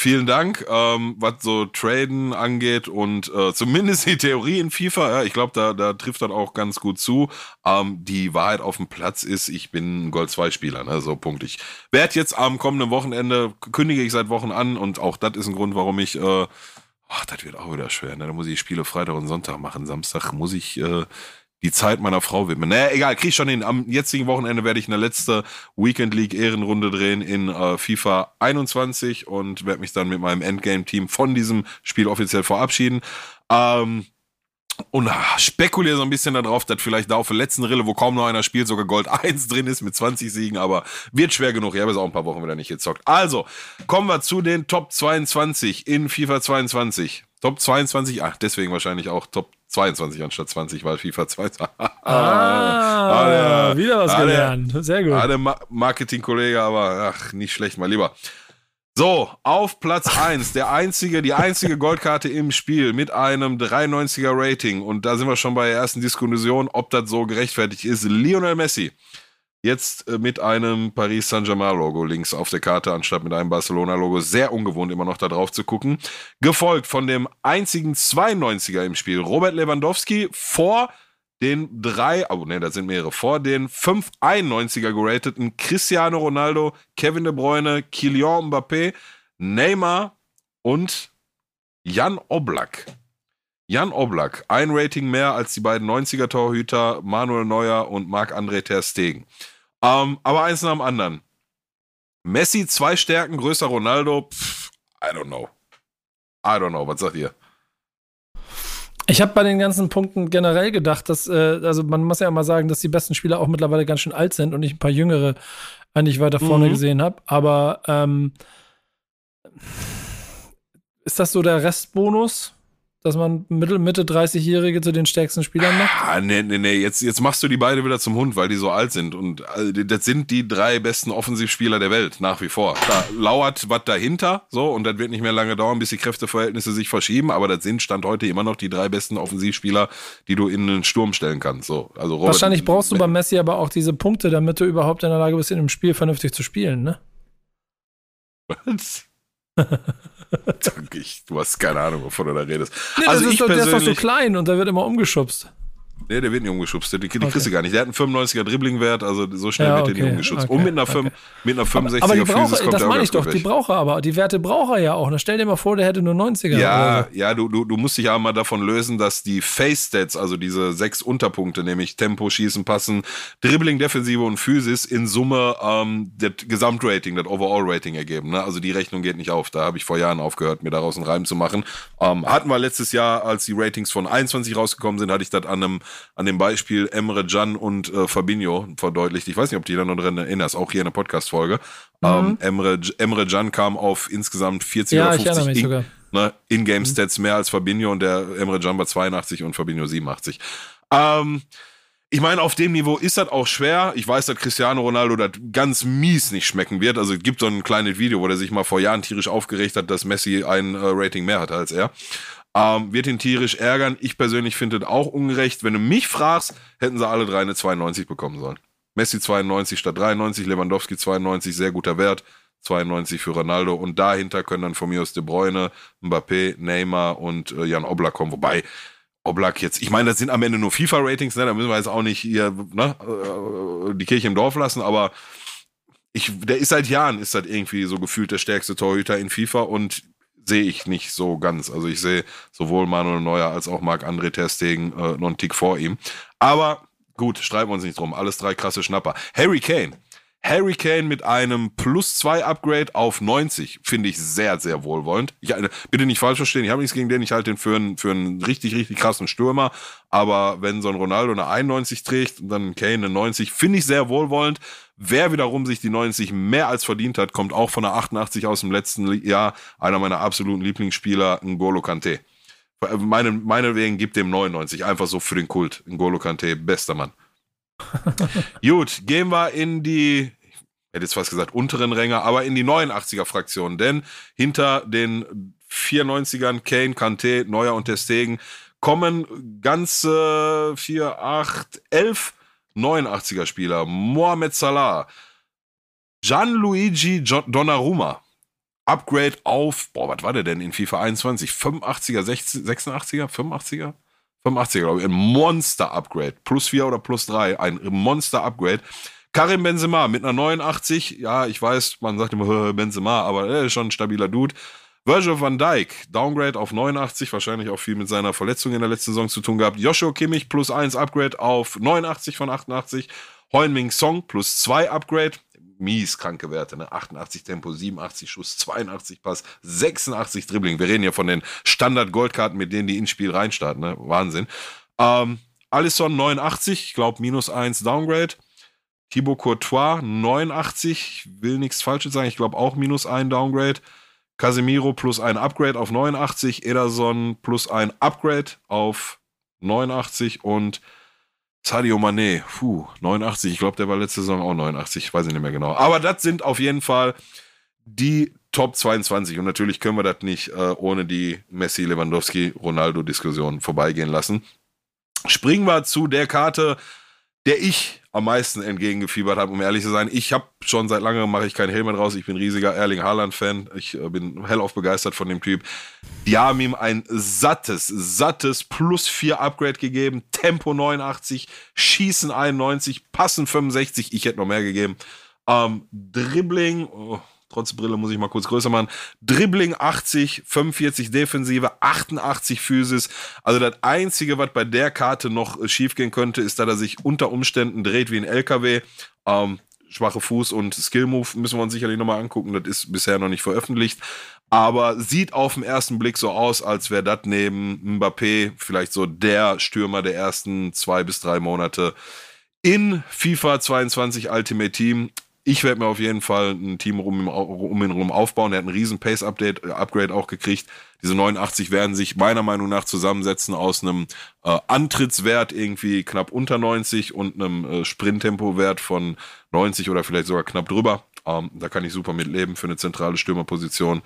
vielen Dank, ähm, was so Traden angeht und äh, zumindest die Theorie in FIFA, ja, ich glaube, da, da trifft das auch ganz gut zu. Ähm, die Wahrheit auf dem Platz ist, ich bin ein Gold-2-Spieler, ne? so Punkt. Ich werde jetzt am kommenden Wochenende, kündige ich seit Wochen an und auch das ist ein Grund, warum ich, äh, ach, das wird auch wieder schwer, ne? da muss ich Spiele Freitag und Sonntag machen. Samstag muss ich äh, die Zeit meiner Frau widmen. Naja, egal, krieg ich schon hin. Am jetzigen Wochenende werde ich eine letzte Weekend League Ehrenrunde drehen in äh, FIFA 21 und werde mich dann mit meinem Endgame-Team von diesem Spiel offiziell verabschieden. Ähm, und ah, spekuliere so ein bisschen darauf, dass vielleicht da auf der letzten Rille, wo kaum noch einer spielt, sogar Gold <laughs> 1 drin ist mit 20 Siegen, aber wird schwer genug. Ich habe jetzt auch ein paar Wochen wieder nicht gezockt. Also, kommen wir zu den Top 22 in FIFA 22. Top 22, ach, deswegen wahrscheinlich auch Top 22 anstatt 20, weil FIFA 22. <laughs> Ah, der- wieder was ah, der- gelernt. Sehr gut. Ah, der Ma Marketing-Kollege, aber ach, nicht schlecht, mal lieber. So, auf Platz <laughs> 1, der einzige, die einzige Goldkarte im Spiel mit einem 93er Rating. Und da sind wir schon bei der ersten Diskussion, ob das so gerechtfertigt ist. Lionel Messi. Jetzt äh, mit einem Paris Saint-Germain-Logo links auf der Karte, anstatt mit einem Barcelona-Logo. Sehr ungewohnt, immer noch da drauf zu gucken. Gefolgt von dem einzigen 92er im Spiel, Robert Lewandowski, vor den drei, oh ne, das sind mehrere, vor den fünf 91er gerateten Cristiano Ronaldo, Kevin De Bruyne, Kylian Mbappé, Neymar und Jan Oblak. Jan Oblak, ein Rating mehr als die beiden 90er Torhüter Manuel Neuer und Marc-André Ter Stegen. Ähm, aber eins nach dem anderen. Messi zwei Stärken, größer Ronaldo, pff, I don't know. I don't know, was sagt ihr? Ich habe bei den ganzen Punkten generell gedacht, dass, äh, also man muss ja mal sagen, dass die besten Spieler auch mittlerweile ganz schön alt sind und ich ein paar jüngere eigentlich weiter vorne Mhm. gesehen habe. Aber ähm, ist das so der Restbonus, dass man Mittel, Mitte 30-Jährige zu den stärksten Spielern macht? Ah, nee, nee, nee, jetzt, jetzt machst du die beide wieder zum Hund, weil die so alt sind. Und äh, das sind die drei besten Offensivspieler der Welt, nach wie vor. Da lauert was dahinter, so, und das wird nicht mehr lange dauern, bis die Kräfteverhältnisse sich verschieben, aber das sind Stand heute immer noch die drei besten Offensivspieler, die du in einen Sturm stellen kannst. So, also Robert, Wahrscheinlich brauchst du bei Messi aber auch diese Punkte, damit du überhaupt in der Lage bist, in dem Spiel vernünftig zu spielen, ne? Was? <laughs> <laughs> Danke, ich, du hast keine Ahnung, wovon du da redest. Nee, also das ich ist doch, der ist doch so klein und der wird immer umgeschubst. Nee, der wird nicht umgeschubst, die, die kriegst Okay. du gar nicht. Der hat einen 95er Dribblingwert, also so schnell Ja, wird der okay, nicht umgeschubst. okay, Und mit einer, okay. fünf- mit einer 65er Aber die Physis braucht, kommt das meine ich doch, die weg. braucht er aber. Die Werte braucht er ja auch. Na, stell dir mal vor, der hätte nur 90er. Ja, oder ja, du, du, du musst dich aber mal davon lösen, dass die Face-Stats, also diese sechs Unterpunkte, nämlich Tempo, Schießen, Passen, Dribbling, Defensive und Physis, in Summe ähm, das Gesamtrating, das Overall-Rating ergeben. Ne? Also die Rechnung geht nicht auf. Da habe ich vor Jahren aufgehört, mir daraus einen Reim zu machen. Ähm, hatten wir letztes Jahr, als die Ratings von 21 rausgekommen sind, hatte ich das an, einem, an dem Beispiel Emre Can und äh, Fabinho verdeutlicht. Ich weiß nicht, ob du dich da noch dran erinnerst, auch hier in der Podcast-Folge. Ähm, Emre, Emre Can kam auf insgesamt 40 Ja, oder ich 50 erinnere mich in- sogar. ne, In-Game-Stats mehr als Fabinho und der Emre Can bei 82 und Fabinho 87. Ähm, ich meine, auf dem Niveau ist das auch schwer. Ich weiß, dass Cristiano Ronaldo das ganz mies nicht schmecken wird. Also es gibt so ein kleines Video, wo der sich mal vor Jahren tierisch aufgeregt hat, dass Messi ein äh, Rating mehr hat als er. Ähm, wird ihn tierisch ärgern. Ich persönlich finde das auch ungerecht. Wenn du mich fragst, hätten sie alle drei eine 92 bekommen sollen. Messi 92 statt 93, Lewandowski 92, sehr guter Wert. 92 für Ronaldo und dahinter können dann von mir aus De Bruyne, Mbappé, Neymar und äh, Jan Oblak kommen. Wobei Oblak jetzt, ich meine, das sind am Ende nur FIFA-Ratings, ne? da müssen wir jetzt auch nicht hier ne? äh, die Kirche im Dorf lassen, aber ich, der ist seit Jahren, ist das irgendwie so gefühlt der stärkste Torhüter in FIFA und sehe ich nicht so ganz. Also ich sehe sowohl Manuel Neuer als auch Marc-André Ter Stegen äh, noch einen Tick vor ihm. Aber gut, streiten wir uns nicht drum. Alles drei krasse Schnapper. Harry Kane. Harry Kane mit einem plus 2 Upgrade auf 90 finde ich sehr, sehr wohlwollend. Ich, bitte nicht falsch verstehen, ich habe nichts gegen den, ich halte den für einen, für einen richtig, richtig krassen Stürmer. Aber wenn so ein Ronaldo eine 91 trägt und dann Kane eine 90, finde ich sehr wohlwollend. Wer wiederum sich die 90 mehr als verdient hat, kommt auch von der 88 aus dem letzten Jahr. Einer meiner absoluten Lieblingsspieler, N'Golo Kante. Meine, meine wegen gibt dem 99, einfach so für den Kult. N'Golo Kante, bester Mann. <laughs> Gut, gehen wir in die, ich hätte jetzt fast gesagt, unteren Ränge, aber in die 89er-Fraktion. Denn hinter den 94ern Kane, Kante, Neuer und Testegen kommen ganze 4, 8, 11 89er Spieler. Mohamed Salah, Gianluigi Donnarumma, Upgrade auf, boah, was war der denn in FIFA 21? 85er, 86er, 85er? 85er, glaube ich. Ein Monster-Upgrade. Plus 4 oder plus 3. Ein Monster-Upgrade. Karim Benzema mit einer 89. Ja, ich weiß, man sagt immer <laughs> Benzema, aber er ist schon ein stabiler Dude. Virgil van Dijk, Downgrade auf 89, wahrscheinlich auch viel mit seiner Verletzung in der letzten Saison zu tun gehabt. Joshua Kimmich plus 1 Upgrade auf 89 von 88. Heung-Min Song plus 2 Upgrade mies kranke Werte. Ne? 88 Tempo, 87 Schuss, 82 Pass, 86 Dribbling. Wir reden hier von den Standard-Goldkarten, mit denen die ins Spiel reinstarten. Ne? Wahnsinn. Ähm, Alisson 89, ich glaube minus 1 Downgrade. Thibaut Courtois 89, ich will nichts Falsches sagen, ich glaube auch minus 1 Downgrade. Casemiro plus ein Upgrade auf 89, Ederson plus ein Upgrade auf 89 und Sadio Mané, puh, 89. Ich glaube, der war letzte Saison auch 89. Weiß ich nicht mehr genau. Aber das sind auf jeden Fall die Top 22. Und natürlich können wir das nicht äh, ohne die Messi, Lewandowski, Ronaldo-Diskussion vorbeigehen lassen. Springen wir zu der Karte, der ich am meisten entgegengefiebert habe, um ehrlich zu sein. Ich habe schon seit langem mache ich keinen Helm raus. Ich bin riesiger Erling Haaland-Fan. Ich äh, bin hellauf begeistert von dem Typ. Die haben ihm ein sattes, sattes plus 4 Upgrade gegeben. Tempo 89, Schießen 91, Passen 65. Ich hätte noch mehr gegeben. Ähm, Dribbling, oh, trotz Brille muss ich mal kurz größer machen. Dribbling 80, 45 Defensive, 88 Physis. Also das Einzige, was bei der Karte noch äh, schiefgehen könnte, ist, dass er sich unter Umständen dreht wie ein LKW. Ähm, schwache Fuß und Skill Move müssen wir uns sicherlich nochmal angucken. Das ist bisher noch nicht veröffentlicht. Aber sieht auf den ersten Blick so aus, als wäre das neben Mbappé vielleicht so der Stürmer der ersten zwei bis drei Monate in FIFA 22 Ultimate Team ich werde mir auf jeden Fall ein Team um, um ihn herum aufbauen. Er hat einen riesen Pace-Update, äh, Upgrade auch gekriegt. Diese 89 werden sich meiner Meinung nach zusammensetzen aus einem äh, Antrittswert irgendwie knapp unter 90 und einem äh, Sprinttempo-Wert von 90 oder vielleicht sogar knapp drüber. Ähm, da kann ich super mitleben für eine zentrale Stürmerposition.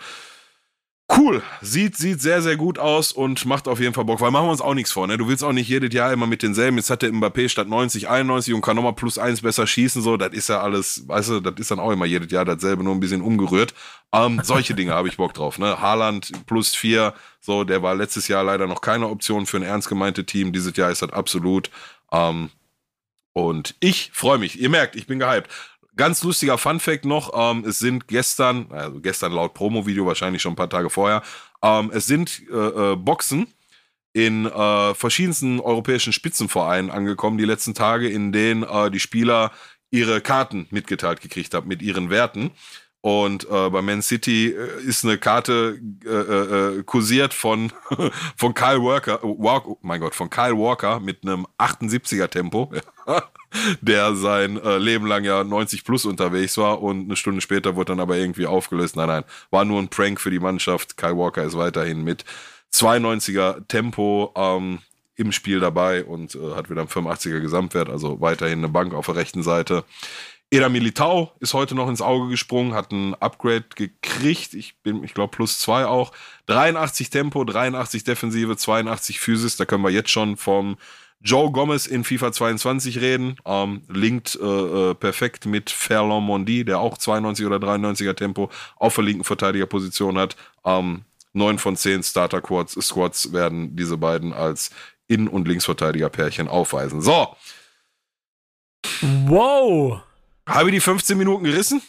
Cool, sieht, sieht sehr, sehr gut aus und macht auf jeden Fall Bock, weil machen wir uns auch nichts vor, ne? Du willst auch nicht jedes Jahr immer mit denselben, jetzt hat der Mbappé statt 90, 91 und kann nochmal plus eins besser schießen, so, das ist ja alles, weißt du, das ist dann auch immer jedes Jahr dasselbe, nur ein bisschen umgerührt. Ähm, solche Dinge habe ich Bock drauf, ne? Haaland plus vier, so, der war letztes Jahr leider noch keine Option für ein ernst gemeinte Team, dieses Jahr ist das absolut. Ähm, und ich freue mich, ihr merkt, ich bin gehypt. Ganz lustiger Fun Fact noch, ähm, es sind gestern, also gestern laut Promo-Video, wahrscheinlich schon ein paar Tage vorher, ähm, es sind äh, äh, Boxen in äh, verschiedensten europäischen Spitzenvereinen angekommen, die letzten Tage, in denen äh, die Spieler ihre Karten mitgeteilt gekriegt haben mit ihren Werten. Und äh, bei Man City äh, ist eine Karte äh, äh, kursiert von, <laughs> von Kyle Walker, Walk, oh mein Gott, von Kyle Walker mit einem 78er Tempo. <laughs> der sein äh, Leben lang ja 90 plus unterwegs war und eine Stunde später wurde dann aber irgendwie aufgelöst. Nein, nein, war nur ein Prank für die Mannschaft. Kyle Walker ist weiterhin mit 92er Tempo ähm, im Spiel dabei und äh, hat wieder einen 85er Gesamtwert, also weiterhin eine Bank auf der rechten Seite. Eda Militao ist heute noch ins Auge gesprungen, hat ein Upgrade gekriegt. Ich bin, ich glaube, plus zwei auch. 83 Tempo, 83 Defensive, 82 Physis. Da können wir jetzt schon vom Joe Gomez in FIFA 22 reden. Ähm, linkt äh, äh, perfekt mit Ferland Mondi, der auch 92 oder 93er Tempo auf der linken Verteidigerposition hat. Ähm, 9 von 10 Starter Squads, werden diese beiden als Innen- und Linksverteidiger-Pärchen aufweisen. So. Wow. Habe ich die 15 Minuten gerissen?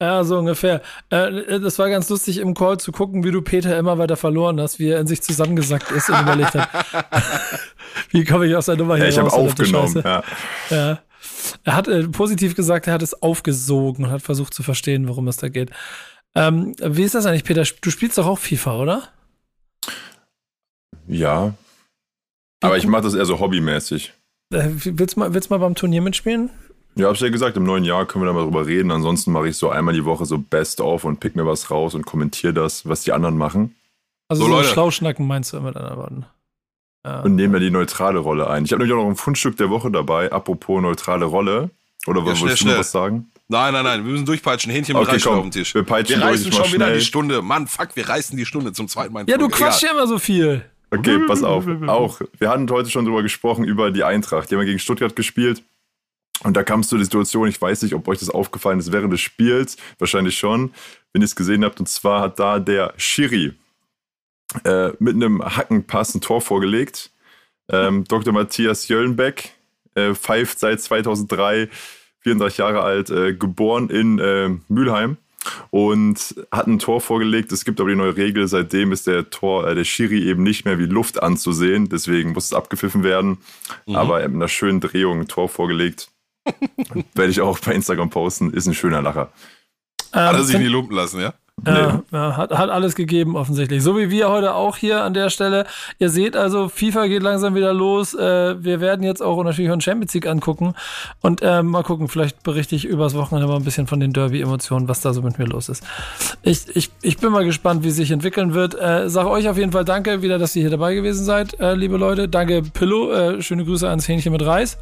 Ja, so ungefähr. Äh, das war ganz lustig im Call zu gucken, wie du Peter immer weiter verloren hast, wie er in sich zusammengesackt ist und überlegt hat, <laughs> <laughs> wie komme ich aus der Nummer hier ja, ich habe aufgenommen. Ja. ja. Er hat äh, positiv gesagt, er hat es aufgesogen und hat versucht zu verstehen, worum es da geht. Ähm, wie ist das eigentlich, Peter? Du spielst doch auch FIFA, oder? Ja. Aber ich mache das eher so hobbymäßig. Äh, willst du mal, willst mal beim Turnier mitspielen? Ja, hab's ja gesagt, im neuen Jahr können wir da mal drüber reden. Ansonsten mache ich so einmal die Woche so Best-of und pick mir was raus und kommentiere das, was die anderen machen. Also so, so Leute. Schlauschnacken meinst du mit anderen Worten. Ja. Und nehmen ja die neutrale Rolle ein. Ich habe nämlich auch noch ein Fundstück der Woche dabei, apropos neutrale Rolle. Oder ja, wolltest du noch was sagen? Nein, nein, nein, wir müssen durchpeitschen. Hähnchen mit okay, komm, auf den Tisch. Wir, peitschen wir reißen schon wieder die Stunde. Mann, fuck, wir reißen die Stunde zum zweiten Mal. Ja, du quatschst ja immer so viel. Okay, pass auf. Auch, wir hatten heute schon drüber gesprochen, über die Eintracht. Die haben ja gegen Stuttgart gespielt. Und da kam es zu der Situation, ich weiß nicht, ob euch das aufgefallen ist während des Spiels, wahrscheinlich schon, wenn ihr es gesehen habt. Und zwar hat da der Schiri äh, mit einem Hackenpass ein Tor vorgelegt. Ähm, Dr. Matthias Jöllenbeck äh, pfeift seit 2003, 34 Jahre alt, äh, geboren in äh, Mülheim und hat ein Tor vorgelegt. Es gibt aber die neue Regel, seitdem ist der Tor, äh, der Schiri eben nicht mehr wie Luft anzusehen, deswegen muss es abgepfiffen werden. Mhm. Aber mit einer schönen Drehung ein Tor vorgelegt. <laughs> Werde ich auch bei Instagram posten, ist ein schöner Lacher. Ähm, Hat er sich nie lumpen lassen, ja? Äh, ja, hat, hat alles gegeben, offensichtlich. So wie wir heute auch hier an der Stelle. Ihr seht also, FIFA geht langsam wieder los. Äh, wir werden jetzt auch natürlich auch Champions League angucken. Und äh, mal gucken, vielleicht berichte ich übers Wochenende mal ein bisschen von den Derby-Emotionen, was da so mit mir los ist. Ich, ich, ich bin mal gespannt, wie es sich entwickeln wird. Äh, sage euch auf jeden Fall danke wieder, dass ihr hier dabei gewesen seid, äh, liebe Leute. Danke, Pillow. Äh, schöne Grüße ans Hähnchen mit Reis.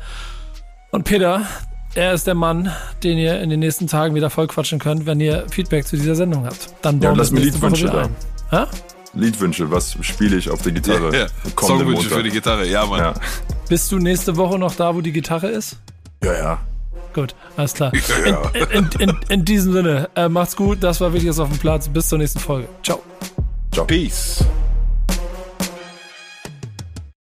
Und Peter, er ist der Mann, den ihr in den nächsten Tagen wieder vollquatschen könnt, wenn ihr Feedback zu dieser Sendung habt. Dann bauen ja, lass mir Liedwünsche da. Ha? Liedwünsche, was spiele ich auf der Gitarre? Ja, ja. Songwünsche für die Gitarre, ja, Mann. Ja. Bist du nächste Woche noch da, wo die Gitarre ist? Ja, ja. Gut, alles klar. <laughs> Ja. In, in, in, in, diesem Sinne, äh, macht's gut, das war Wichtiges auf dem Platz. Bis zur nächsten Folge. Ciao. Ciao. Peace.